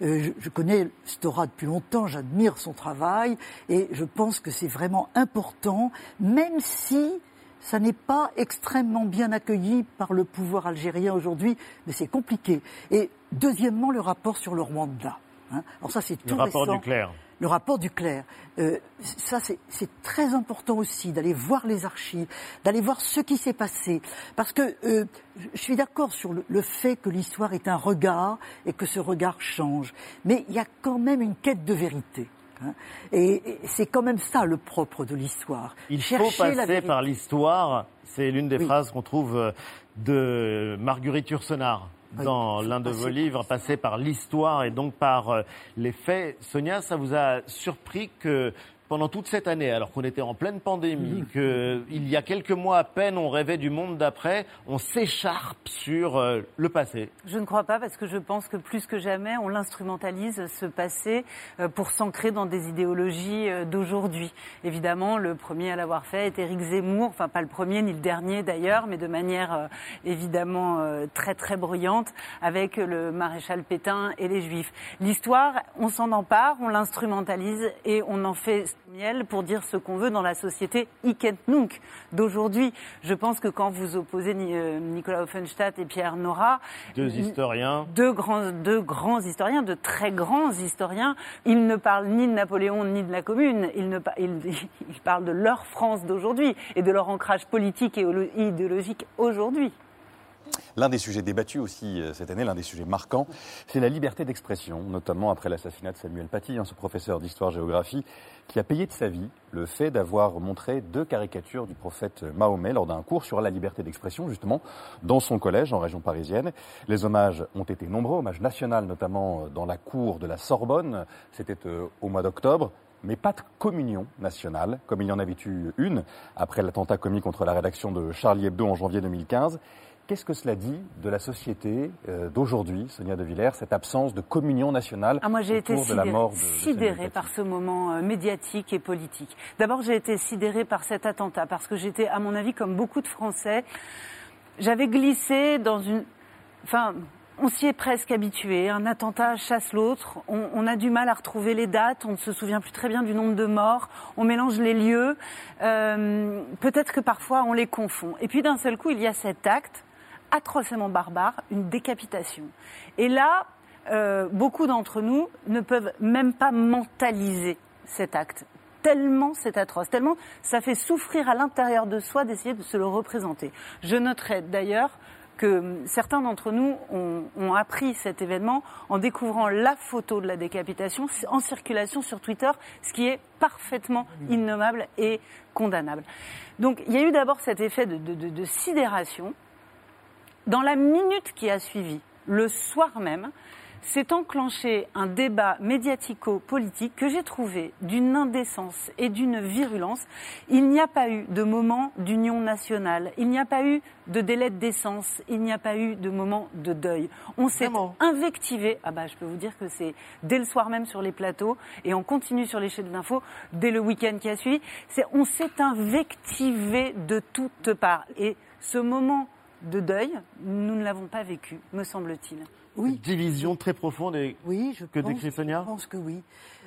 Euh, je, je connais Stora depuis longtemps, j'admire son travail, et je pense que c'est vraiment important, même si ça n'est pas extrêmement bien accueilli par le pouvoir algérien aujourd'hui, mais c'est compliqué. Et deuxièmement, le rapport sur le Rwanda. hein. Alors ça, c'est Le tout rapport récent. Le rapport du clerc. Euh, ça, c'est- très important aussi d'aller voir les archives, d'aller voir ce qui s'est passé. Parce que euh, je je suis d'accord sur le, le fait que l'histoire est un regard et que ce regard change. Mais il y a quand même une quête de vérité. Hein. Et, c'est quand même ça le propre de l'histoire. Il faut Chercher passer par l'histoire. C'est l'une des Oui. phrases qu'on trouve euh, de Marguerite Yourcenar dans l'un de vos livres, passer par l'histoire et donc par euh, les faits. Sonia, ça vous a surpris que pendant toute cette année, alors qu'on était en pleine pandémie, Mhm. que il y a quelques mois à peine on rêvait du monde d'après, on s'écharpe sur euh, le passé. Je ne crois pas parce que je pense que plus que jamais, on l'instrumentalise ce passé euh, pour s'ancrer dans des idéologies euh, d'aujourd'hui. Évidemment, le premier à l'avoir fait est Éric Zemmour, enfin pas le premier ni le dernier d'ailleurs, mais de manière euh, évidemment très très bruyante avec le maréchal Pétain et les Juifs. L'histoire, on s'en empare, on l'instrumentalise et on en fait miel pour dire ce qu'on veut dans la société nunc d'aujourd'hui. Je pense que quand vous opposez euh, Nicolas Offenstadt et Pierre Nora, Deux historiens. deux grands, deux grands historiens, de très grands historiens. Ils ne parlent ni de Napoléon ni de la Commune. Ils, ne, ils, ils parlent de leur France d'aujourd'hui et de leur ancrage politique et olo- idéologique aujourd'hui. L'un des sujets débattus aussi euh, cette année, l'un des sujets marquants, c'est la liberté d'expression, notamment après l'assassinat de Samuel Paty, hein, ce professeur d'histoire-géographie, qui a payé de sa vie le fait d'avoir montré deux caricatures du prophète Mahomet lors d'un cours sur la liberté d'expression, justement, dans son collège en région parisienne. Les hommages ont été nombreux, hommages nationaux notamment euh, dans la cour de la Sorbonne, c'était euh, au mois d'octobre mais pas de communion nationale, comme il y en avait eu une après l'attentat commis contre la rédaction de Charlie Hebdo en janvier 2015. Qu'est-ce que cela dit de la société euh, d'aujourd'hui, Sonia De Villers, cette absence de communion nationale Ah, moi, j'ai été autour de la sidérée, mort de, sidérée par ce moment euh, médiatique et politique. D'abord, j'ai été sidérée par cet attentat parce que j'étais, à mon avis, comme beaucoup de Français, j'avais glissé dans une. Enfin, on s'y est presque habitué. Un attentat chasse l'autre. On, on a du mal à retrouver les dates. On ne se souvient plus très bien du nombre de morts. On mélange les lieux. Euh, Peut-être que parfois on les confond. Et puis d'un seul coup, il y a cet acte atrocement barbare, une décapitation. Et là, euh, beaucoup d'entre nous ne peuvent même pas mentaliser cet acte. Tellement c'est atroce, tellement ça fait souffrir à l'intérieur de soi d'essayer de se le représenter. Je noterai d'ailleurs que hum, certains d'entre nous ont, appris cet événement en découvrant la photo de la décapitation en circulation sur Twitter, ce qui est parfaitement innommable et condamnable. Donc il y a eu d'abord cet effet de sidération Dans la minute qui a suivi, le soir même, s'est enclenché un débat médiatico-politique que j'ai trouvé d'une indécence et d'une virulence. Il n'y a pas eu de moment d'union nationale, il n'y a pas eu de délai de décence, il n'y a pas eu de moment de deuil. On s'est invectivé, ah bah je peux vous dire que c'est dès le soir même sur les plateaux et on continue sur les chaînes d'infos dès le week-end qui a suivi. C'est, on s'est invectivé de toutes parts. Et ce moment de deuil, nous ne l'avons pas vécu, me semble-t-il. Oui. Division très profonde et oui, je que pense, décrit Sonia Je pense que oui.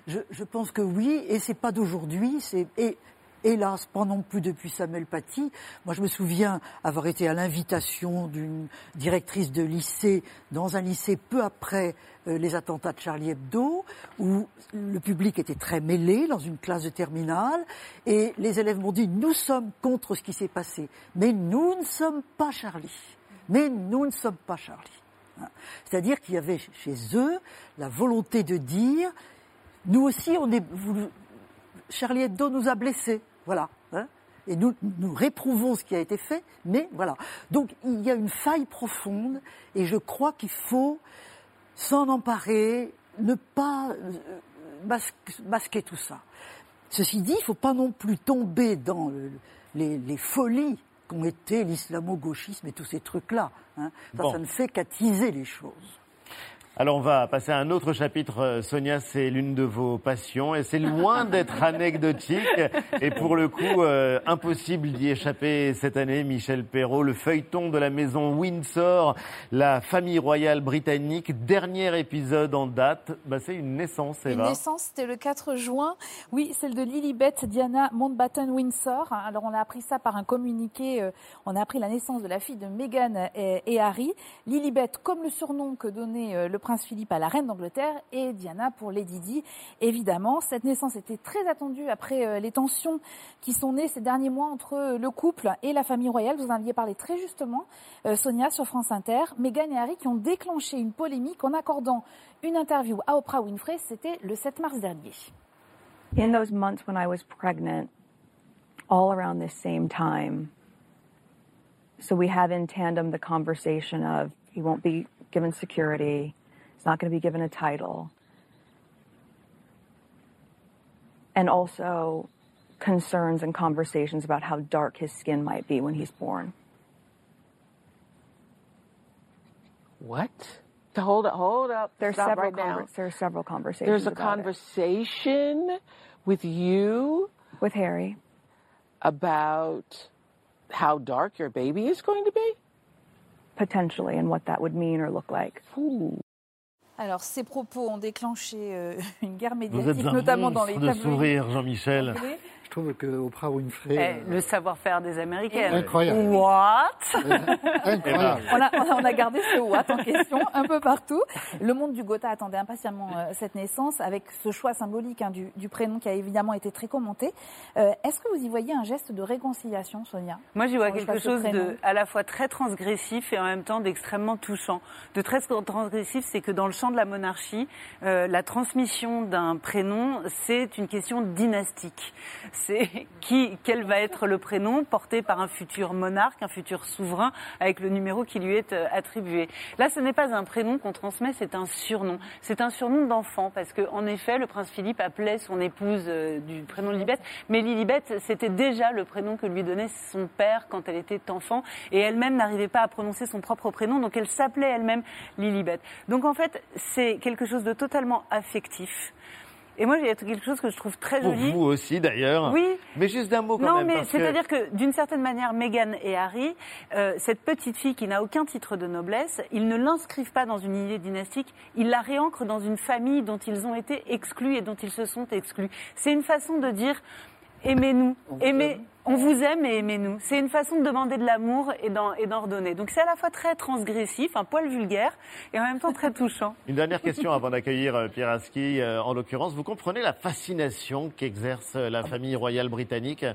Je, je pense que oui, et c'est pas d'aujourd'hui, c'est et hélas pas non plus depuis Samuel Paty. Moi, je me souviens avoir été à l'invitation d'une directrice de lycée dans un lycée peu après euh, les attentats de Charlie Hebdo, où le public était très mêlé dans une classe de terminale, et les élèves m'ont dit nous sommes contre ce qui s'est passé, mais nous ne sommes pas Charlie. Mais nous ne sommes pas Charlie. Hein. C'est-à-dire qu'il y avait chez eux la volonté de dire, nous aussi, on est, vous- Charlie Hebdo nous a blessés, voilà. hein. et nous, nous réprouvons ce qui a été fait, mais voilà. Donc il y a une faille profonde, et je crois qu'il faut s'en emparer, ne pas euh, masque- masquer tout ça. Ceci dit, il ne faut pas non plus tomber dans le- les, les folies qu'ont été l'islamo-gauchisme et tous ces trucs-là. hein. Ça, Bon. ça ne fait qu'attiser les choses. Alors on va passer à un autre chapitre. Euh, Sonia, c'est l'une de vos passions et c'est loin d'être anecdotique. Et pour le coup, euh, impossible d'y échapper cette année. Michel Perrault, le feuilleton de la maison Windsor, la famille royale britannique. Dernier épisode en date. Bah, c'est une naissance, Une Eva. naissance, c'était le 4 juin. Oui, celle de Lilibet Diana Mountbatten-Windsor. Alors, on a appris ça par un communiqué. euh, On a appris la naissance de la fille de Meghan et, Harry. Lilibet, comme le surnom que donnait le prince Philippe à la reine d'Angleterre, et Diana pour Lady Di. Évidemment, cette naissance était très attendue après euh, les tensions qui sont nées ces derniers mois entre euh, le couple et la famille royale. Vous en aviez parlé très justement, euh, Sonia, sur France Inter. Meghan et Harry qui ont déclenché une polémique en accordant une interview à Oprah Winfrey. C'était le 7 mars dernier. In those months when I was pregnant, all around same time, so we have in tandem the conversation of he won't be given security, not going to be given a title, and also concerns and conversations about how dark his skin might be when he's born. What? To hold up, hold up. There's Stop several right now. conver- there are several conversations. There's a about it. conversation with you with Harry about how dark your baby is going to be. potentially and what that would mean or look like. Alors, ces propos ont déclenché euh, une guerre Vous médiatique, êtes un notamment dans les de sourire, Jean-Michel. Je trouve que Oprah Winfrey. euh, Eh, le savoir-faire des Américaines. Incroyable. What? Incroyable. On a, on a gardé ce what en question un peu partout. Le monde du Gotha attendait impatiemment euh, cette naissance avec ce choix symbolique hein, du, du prénom qui a évidemment été très commenté. Euh, Est-ce que vous y voyez un geste de réconciliation, Sonia? Moi, j'y vois quelque chose de à la fois très transgressif et en même temps d'extrêmement touchant. De très transgressif, c'est que dans le champ de la monarchie, euh, la transmission d'un prénom, c'est une question dynastique. C'est qui, quel va être le prénom porté par un futur monarque, un futur souverain, avec le numéro qui lui est euh, attribué. Là, ce n'est pas un prénom qu'on transmet, c'est un surnom. C'est un surnom d'enfant, parce que en effet, le prince Philippe appelait son épouse euh, du prénom Lilibet, mais Lilibet, c'était déjà le prénom que lui donnait son père quand elle était enfant, et elle-même n'arrivait pas à prononcer son propre prénom, donc elle s'appelait elle-même Lilibet. Donc en fait, c'est quelque chose de totalement affectif. Et moi, il y a quelque chose que je trouve très Pour joli. vous aussi, d'ailleurs. Oui. Mais juste d'un mot quand non, même. mais que- c'est-à-dire que, d'une certaine manière, Meghan et Harry, euh, cette petite fille qui n'a aucun titre de noblesse, ils ne l'inscrivent pas dans une idée dynastique, ils la réancrent dans une famille dont ils ont été exclus et dont ils se sont exclus. C'est une façon de dire aimez-nous, aimez. On vous aime et aimez-nous. C'est une façon de demander de l'amour et d'en et d'en redonner. Donc c'est à la fois très transgressif, un poil vulgaire, et en même temps très touchant. Une dernière question avant d'accueillir euh, Pierre Aski. euh, en l'occurrence, vous comprenez la fascination qu'exerce euh, la famille royale britannique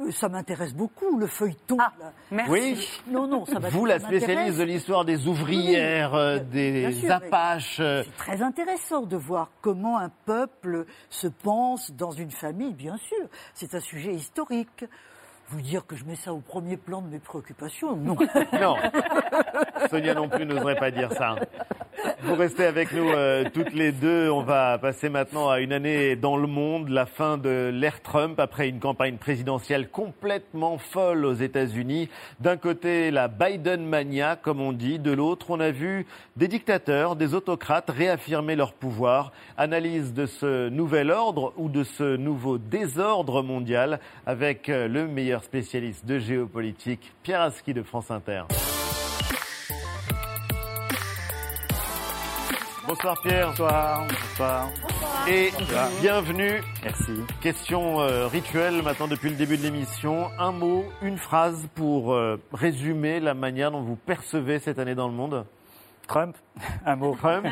Euh, Ça m'intéresse beaucoup, le feuilleton. là. merci. Oui. Non, non, ça Vous, la spécialiste de l'histoire des ouvrières, euh, des sûr, Apaches. euh, C'est très intéressant de voir comment un peuple se pense dans une famille, bien sûr. C'est un sujet historique. vous dire que je mets ça au premier plan de mes préoccupations. Non. Non. Sonia non plus n'oserait pas dire ça. Vous restez avec nous euh, toutes les deux. On va passer maintenant à une année dans le monde, la fin de l'ère Trump après une campagne présidentielle complètement folle aux États-Unis. D'un côté, la Biden mania, comme on dit. De l'autre, on a vu des dictateurs, des autocrates réaffirmer leur pouvoir. Analyse de ce nouvel ordre ou de ce nouveau désordre mondial avec euh, le meilleur spécialiste de géopolitique, Pierre Aski de France Inter. Bonsoir Pierre. Bonsoir. Bonsoir. Et bienvenue. Merci. Question euh, rituelle maintenant depuis le début de l'émission. Un mot, une phrase pour euh, résumer la manière dont vous percevez cette année dans le monde. Trump, un mot. Trump.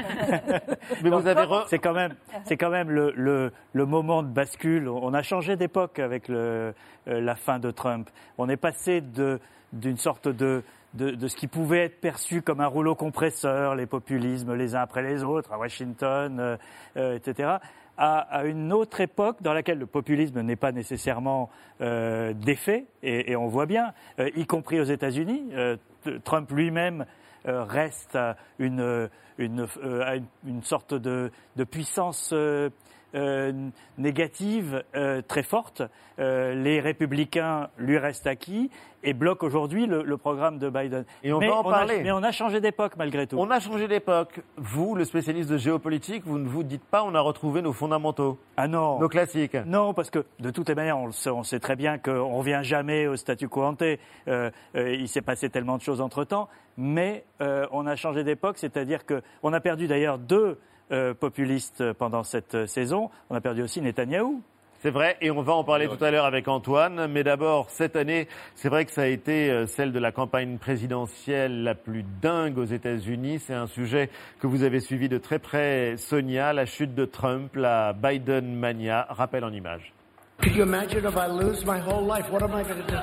Mais vous avez re- C'est quand même, c'est quand même le, le, le moment de bascule. On a changé d'époque avec le, euh, la fin de Trump. On est passé de d'une sorte de, de ce qui pouvait être perçu comme un rouleau compresseur, les populismes les uns après les autres, à Washington, euh, euh, etc. À, une autre époque dans laquelle le populisme n'est pas nécessairement euh, défait, et, on voit bien, y compris aux États-Unis, Trump lui-même reste une, une, une, sorte de, de puissance négative euh, très forte. Euh, les républicains lui restent acquis et bloquent aujourd'hui le, le programme de Biden. Et on mais va en a- parler. mais on a changé d'époque malgré tout. On a changé d'époque. Vous, le spécialiste de géopolitique, vous ne vous dites pas on a retrouvé nos fondamentaux. Ah non. Nos classiques. Non, parce que de toutes les manières, on, le sait, on sait très bien qu'on ne revient jamais au statu quo ante. Euh, euh, il s'est passé tellement de choses entre-temps. Mais euh, on a changé d'époque, c'est-à-dire qu'on a perdu d'ailleurs deux euh, populistes pendant cette euh, saison. On a perdu aussi Netanyahou. C'est vrai, et on va en parler tout à l'heure avec Antoine. Mais d'abord, cette année, c'est vrai que ça a été euh, celle de la campagne présidentielle la plus dingue aux États-Unis. C'est un sujet que vous avez suivi de très près, Sonia, la chute de Trump, la Biden mania. Rappel en images. Could you imagine if I lose my whole life? What am I going to do?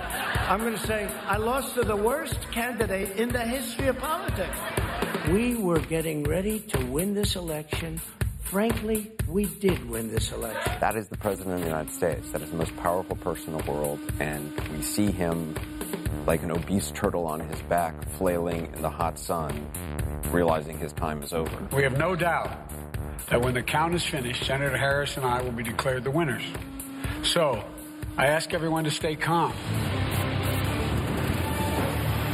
I'm going to say, I lost to the worst candidate in the history of politics. We were getting ready to win this election. Frankly, we did win this election. That is the President of the United States. That is the most powerful person in the world. And we see him like an obese turtle on his back, flailing in the hot sun, realizing his time is over. We have no doubt that when the count is finished, Senator Harris and I will be declared the winners. So, I ask everyone to stay calm.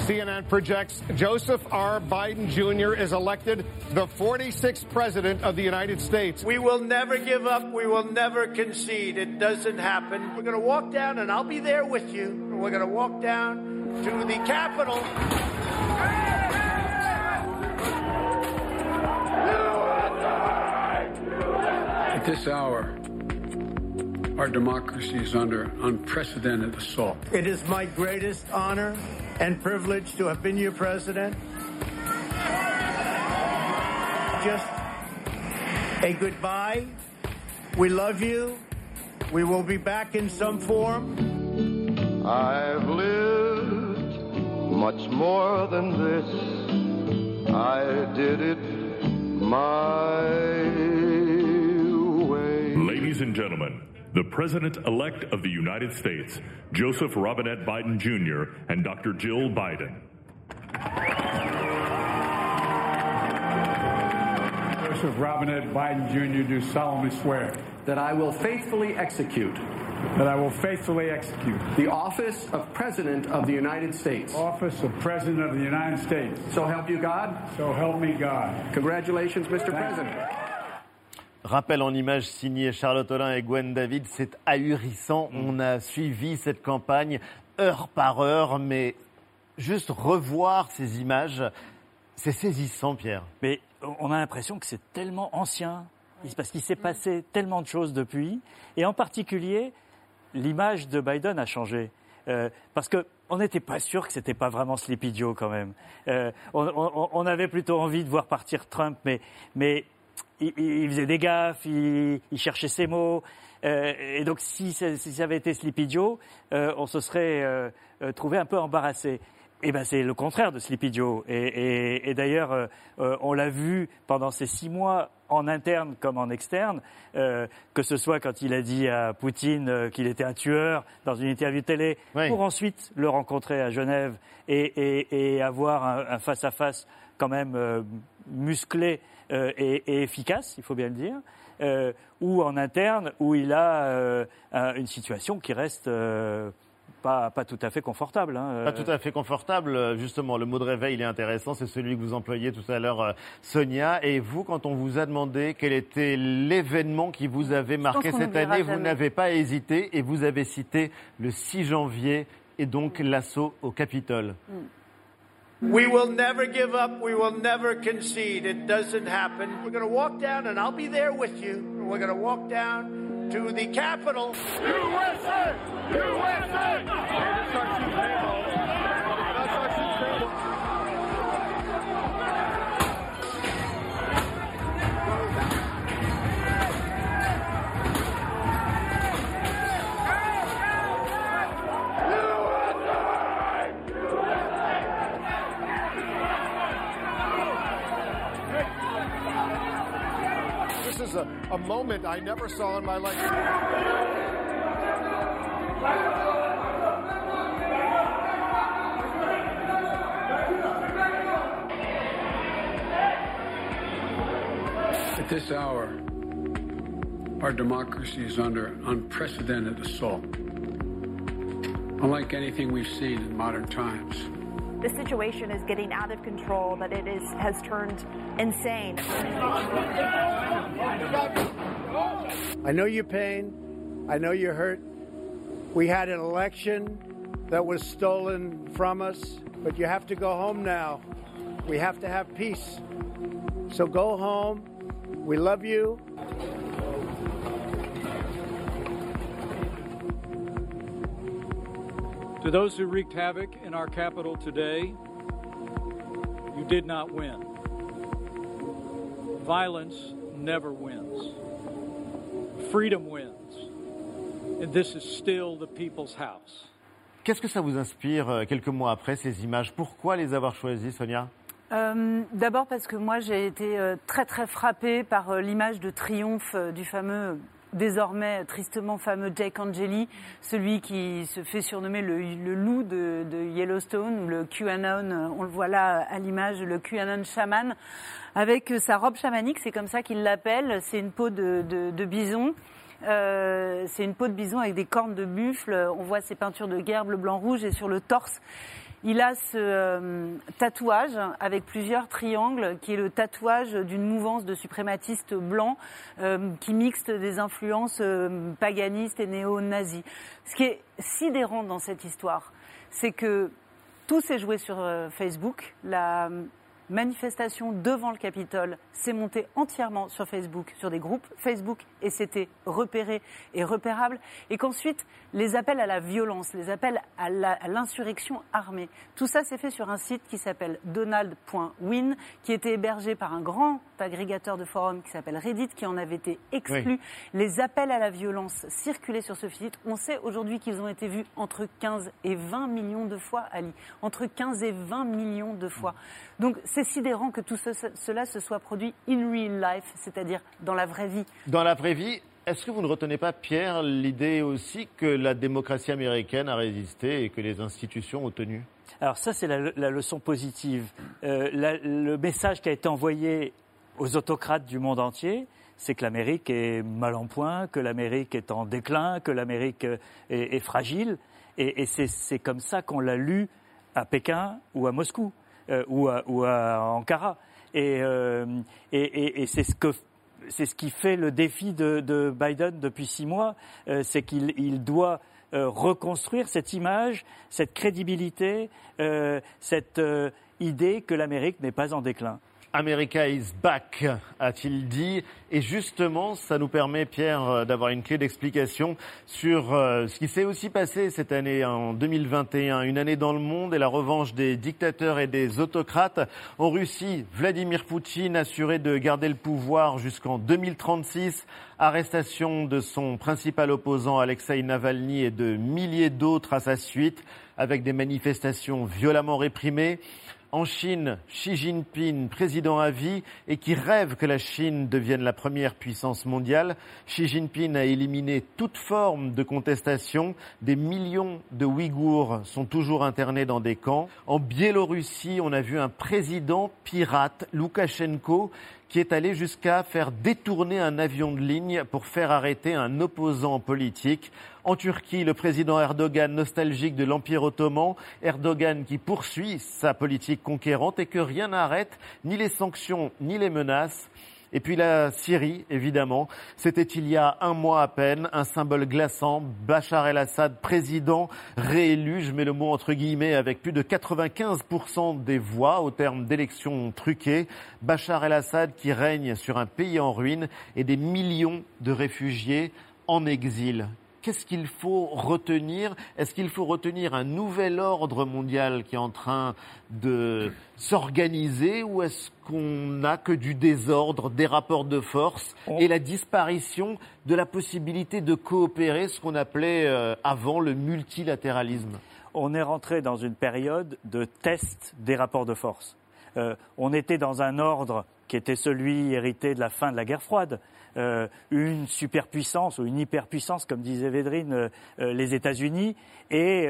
CNN projects Joseph R. Biden Jr. is elected the 46th President of the United States. We will never give up. We will never concede. It doesn't happen. We're going to walk down, and I'll be there with you. We're going to walk down to the Capitol. At this hour, our democracy is under unprecedented assault. It is my greatest honor and privilege to have been your president. Just a goodbye. We love you. We will be back in some form. I've lived much more than this. I did it my way. Ladies and gentlemen, the President-elect of the United States, Joseph Robinette Biden Jr. and Dr. Jill Biden. Joseph Robinette Biden Jr. do solemnly swear That I will faithfully execute. that I will faithfully execute The office of President of the United States. office of President of the United States. So help you God. So help me God. Congratulations, Mr. President. Rappel en images signé Charlotte Olin et Gwen David, c'est ahurissant. Mm. On a suivi cette campagne heure par heure, mais juste revoir ces images, c'est saisissant, Pierre. Mais on a l'impression que c'est tellement ancien, parce qu'il s'est passé tellement de choses depuis, et en particulier, l'image de Biden a changé. Euh, parce que on n'était pas sûr que c'était pas vraiment Sleepy Joe quand même. Euh, on, on- on avait plutôt envie de voir partir Trump, mais, mais il, il faisait des gaffes, il, il cherchait ses mots. Euh, et donc, si, ça- si ça avait été Sleepy Joe, euh, on se serait euh, euh, trouvé un peu embarrassé. eh ben c'est le contraire de Sleepy Joe. Et, et- et d'ailleurs, euh, euh, on l'a vu pendant ces six mois, en interne comme en externe, euh, que ce soit quand il a dit à Poutine euh, qu'il était un tueur dans une interview télé, pour ensuite le rencontrer à Genève et, et- et avoir un face-à-face quand même euh, musclé euh, et, et efficace, il faut bien le dire, euh, ou en interne, où il a euh, un- une situation qui reste euh, pas, pas tout à fait confortable. hein. Pas tout à fait confortable, justement. Le mot de réveil, il est intéressant. C'est celui que vous employiez tout à l'heure, Sonia. Et vous, quand on vous a demandé quel était l'événement qui vous avait marqué cette année, vous n'avez pas hésité et vous avez cité le 6 janvier et donc l'assaut au Capitole. We will never give up. We will never concede. It doesn't happen. We're going to walk down, and I'll be there with you. We're going to walk down to the Capitol. USA! This a, a moment I never saw in my life. At this hour, our democracy is under unprecedented assault. Unlike anything we've seen in modern times. The situation is getting out of control, that it is, has turned insane. I know your pain. I know you're hurt. We had an election that was stolen from us, but you have to go home now. We have to have peace. So go home. We love you. To those who wreaked havoc in our capital today, you did not win. Violence never wins. Freedom wins. And this is still the people's house. Qu'est-ce que ça vous inspire euh, quelques mois après ces images? Pourquoi les avoir choisies, Sonia? Euh, D'abord parce que moi j'ai été euh, très très frappée par euh, l'image de triomphe euh, du fameux, désormais tristement fameux Jake Angeli, celui qui se fait surnommer le, le loup de, de Yellowstone, le QAnon, euh, on le voit là à l'image, le QAnon chaman, avec euh, sa robe chamanique, c'est comme ça qu'il l'appelle, c'est une peau de, de- de bison. Euh, c'est une peau de bison avec des cornes de buffle. On voit ses peintures de guerre bleu, blanc, rouge et sur le torse, il a ce euh, tatouage avec plusieurs triangles qui est le tatouage d'une mouvance de suprématistes blancs euh, qui mixent des influences euh, paganistes et néo-nazis. Ce qui est sidérant dans cette histoire, c'est que tout s'est joué sur Facebook. La manifestation devant le Capitole s'est montée entièrement sur Facebook, sur des groupes Facebook, et c'était repéré et repérable. Et qu'ensuite, les appels à la violence, les appels à l'insurrection armée, tout ça s'est fait sur un site qui s'appelle donald.win, qui était hébergé par un grand agrégateur de forums qui s'appelle Reddit, qui en avait été exclu. Oui. Les appels à la violence circulaient sur ce site. On sait aujourd'hui qu'ils ont été vus entre 15 et 20 millions de fois, Ali. Entre 15 et 20 millions de fois. Donc c'est sidérant que tout ce- cela se soit produit in real life, c'est-à-dire dans la vraie vie. Dans la vraie vie, est-ce que vous ne retenez pas, Pierre, l'idée aussi que la démocratie américaine a résisté et que les institutions ont tenu? Alors ça, c'est la, la leçon positive. Euh, la- le message qui a été envoyé aux autocrates du monde entier, c'est que l'Amérique est mal en point, que l'Amérique est en déclin, que l'Amérique euh, est, est fragile. Et, et c'est- c'est comme ça qu'on l'a lu à Pékin ou à Moscou euh, ou, à, ou à Ankara. Et, euh, c'est ce qui fait le défi de, de Biden depuis six mois, euh, c'est qu'il il doit euh, reconstruire cette image, cette crédibilité, euh, cette euh, idée que l'Amérique n'est pas en déclin. America is back, a-t-il dit. Et justement, ça nous permet, Pierre, euh, d'avoir une clé d'explication sur euh, ce qui s'est aussi passé cette année, en 2021. Une année dans le monde et la revanche des dictateurs et des autocrates. En Russie, Vladimir Poutine assuré de garder le pouvoir jusqu'en 2036. Arrestation de son principal opposant, Alexei Navalny, et de milliers d'autres à sa suite. avec des manifestations violemment réprimées. En Chine, Xi Jinping, président à vie, et qui rêve que la Chine devienne la première puissance mondiale, Xi Jinping a éliminé toute forme de contestation. Des millions de Ouïghours sont toujours internés dans des camps. En Biélorussie, on a vu un président pirate, Loukachenko, qui est allé jusqu'à faire détourner un avion de ligne pour faire arrêter un opposant politique. En Turquie, le président Erdogan, nostalgique de l'Empire ottoman, Erdogan qui poursuit sa politique conquérante et que rien n'arrête, ni les sanctions, ni les menaces. Et puis la Syrie, évidemment. C'était il y a un mois à peine, un symbole glaçant. Bachar el-Assad, président réélu, je mets le mot entre guillemets, avec plus de 95% des voix au terme d'élections truquées. Bachar el-Assad qui règne sur un pays en ruine et des millions de réfugiés en exil. Qu'est-ce qu'il faut retenir? Est-ce qu'il faut retenir un nouvel ordre mondial qui est en train de s'organiser ou est-ce qu'on n'a que du désordre, des rapports de force et la disparition de la possibilité de coopérer, ce qu'on appelait euh, avant le multilatéralisme? On est rentré dans une période de test des rapports de force. Euh, on était dans un ordre qui était celui hérité de la fin de la guerre froide. Euh, une superpuissance ou une hyperpuissance, comme disait Védrine, euh, euh, les États-Unis, et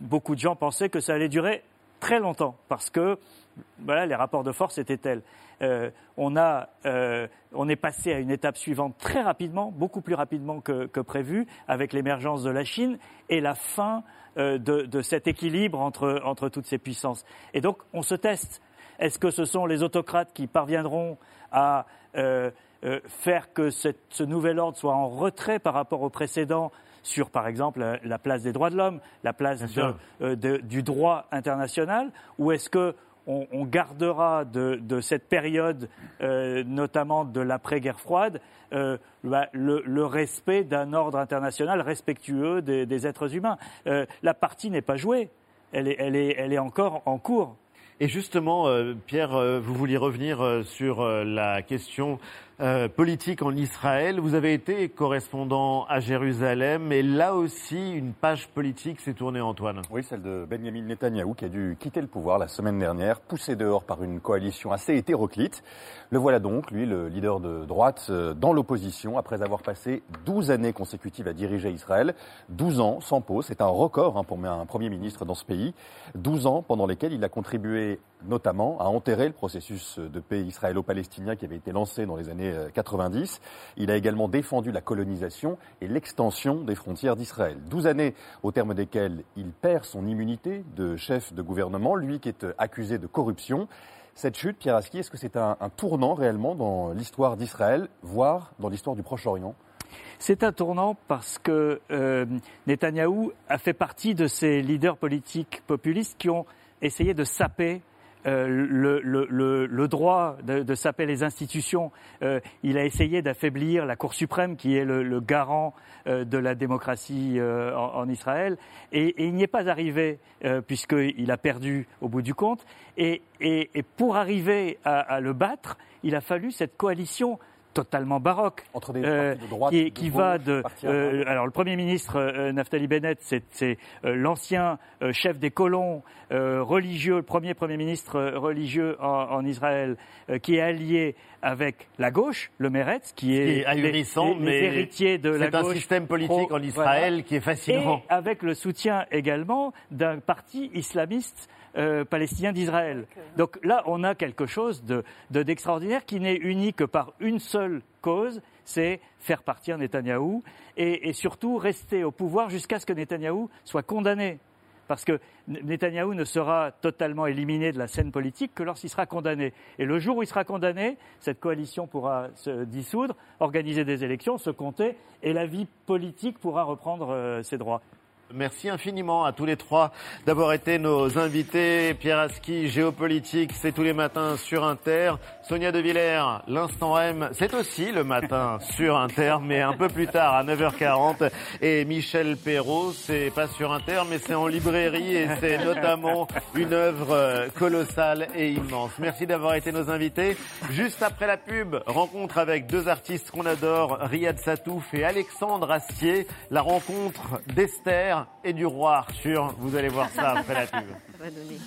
beaucoup de gens pensaient que ça allait durer très longtemps parce que voilà, les rapports de force étaient tels. On, a, on est passé à une étape suivante très rapidement, beaucoup plus rapidement que, prévu, avec l'émergence de la Chine et la fin de, de cet équilibre entre, entre toutes ces puissances. Et donc, on se teste. Est-ce que ce sont les autocrates qui parviendront à faire que cette- ce nouvel ordre soit en retrait par rapport au précédent sur, par exemple, la, la place des droits de l'homme, la place de- euh, de- du droit international, ou est-ce que on, on gardera de, de cette période, euh, notamment de l'après-guerre froide, euh, bah, le, le respect d'un ordre international respectueux des, des êtres humains? Euh, La partie n'est pas jouée, elle est, elle est, elle est encore en cours. Et justement, euh, Pierre, euh, vous vouliez revenir euh, sur euh, la question euh, politique en Israël. Vous avez été correspondant à Jérusalem et là aussi, une page politique s'est tournée, Antoine. Oui, celle de Benjamin Netanyahou qui a dû quitter le pouvoir la semaine dernière, poussé dehors par une coalition assez hétéroclite. Le voilà donc, lui, le leader de droite, euh, dans l'opposition, après avoir passé 12 années consécutives à diriger Israël. 12 ans sans pause, c'est un record hein, pour un Premier ministre dans ce pays. 12 ans pendant lesquels il a contribué notamment à enterrer le processus de paix israélo-palestinien qui avait été lancé dans les années euh, 90. Il a également défendu la colonisation et l'extension des frontières d'Israël. 12 années au terme desquelles il perd son immunité de chef de gouvernement, lui qui est euh, accusé de corruption. Cette chute, Pierre Aski, est-ce que c'est un, un tournant réellement dans l'histoire d'Israël, voire dans l'histoire du Proche-Orient? C'est un tournant parce que euh, Netanyahou a fait partie de ces leaders politiques populistes qui ont essayé de saper euh, le, droit de, de saper les institutions. Euh, il a essayé d'affaiblir la Cour suprême, qui est le, garant euh, de la démocratie en, Israël, et, il n'y est pas arrivé puisqu'il a perdu au bout du compte. Et, pour arriver à le battre, il a fallu cette coalition totalement baroque Entre des euh, partis de droite, qui, de qui gauche, va de euh, alors le premier ministre euh, Naftali Bennett c'est euh, l'ancien euh, chef des colons euh, religieux le premier premier ministre euh, religieux en, en Israël euh, qui est allié avec la gauche le Meretz qui est, qui est ahurissant, les, les- les mais héritiers de la c'est un système politique pro- en Israël voilà. qui est fascinant. et avec le soutien également d'un parti islamiste euh, palestinien d'Israël. Donc là, on a quelque chose de- de- d'extraordinaire qui n'est uni que par une seule cause, c'est faire partir Netanyahou et, et surtout rester au pouvoir jusqu'à ce que Netanyahou soit condamné. Parce que Netanyahou ne sera totalement éliminé de la scène politique que lorsqu'il sera condamné. Et le jour où il sera condamné, cette coalition pourra se dissoudre, organiser des élections, se compter, et la vie politique pourra reprendre euh, ses droits. Merci infiniment à tous les trois d'avoir été nos invités. Pierre Aski, géopolitique, c'est tous les matins sur Inter. Sonia De Villers, l'instant M, c'est aussi le matin sur Inter, mais un peu plus tard à 9h40. Et Michel Perrault, c'est pas sur Inter, mais c'est en librairie et c'est notamment une œuvre euh, colossale et immense. Merci d'avoir été nos invités. Juste après la pub, rencontre avec deux artistes qu'on adore, Riyad Satouf et Alexandre Astier. La rencontre d'Esther et du roi Arthur. Vous allez voir ça après la pub. Ça va donner.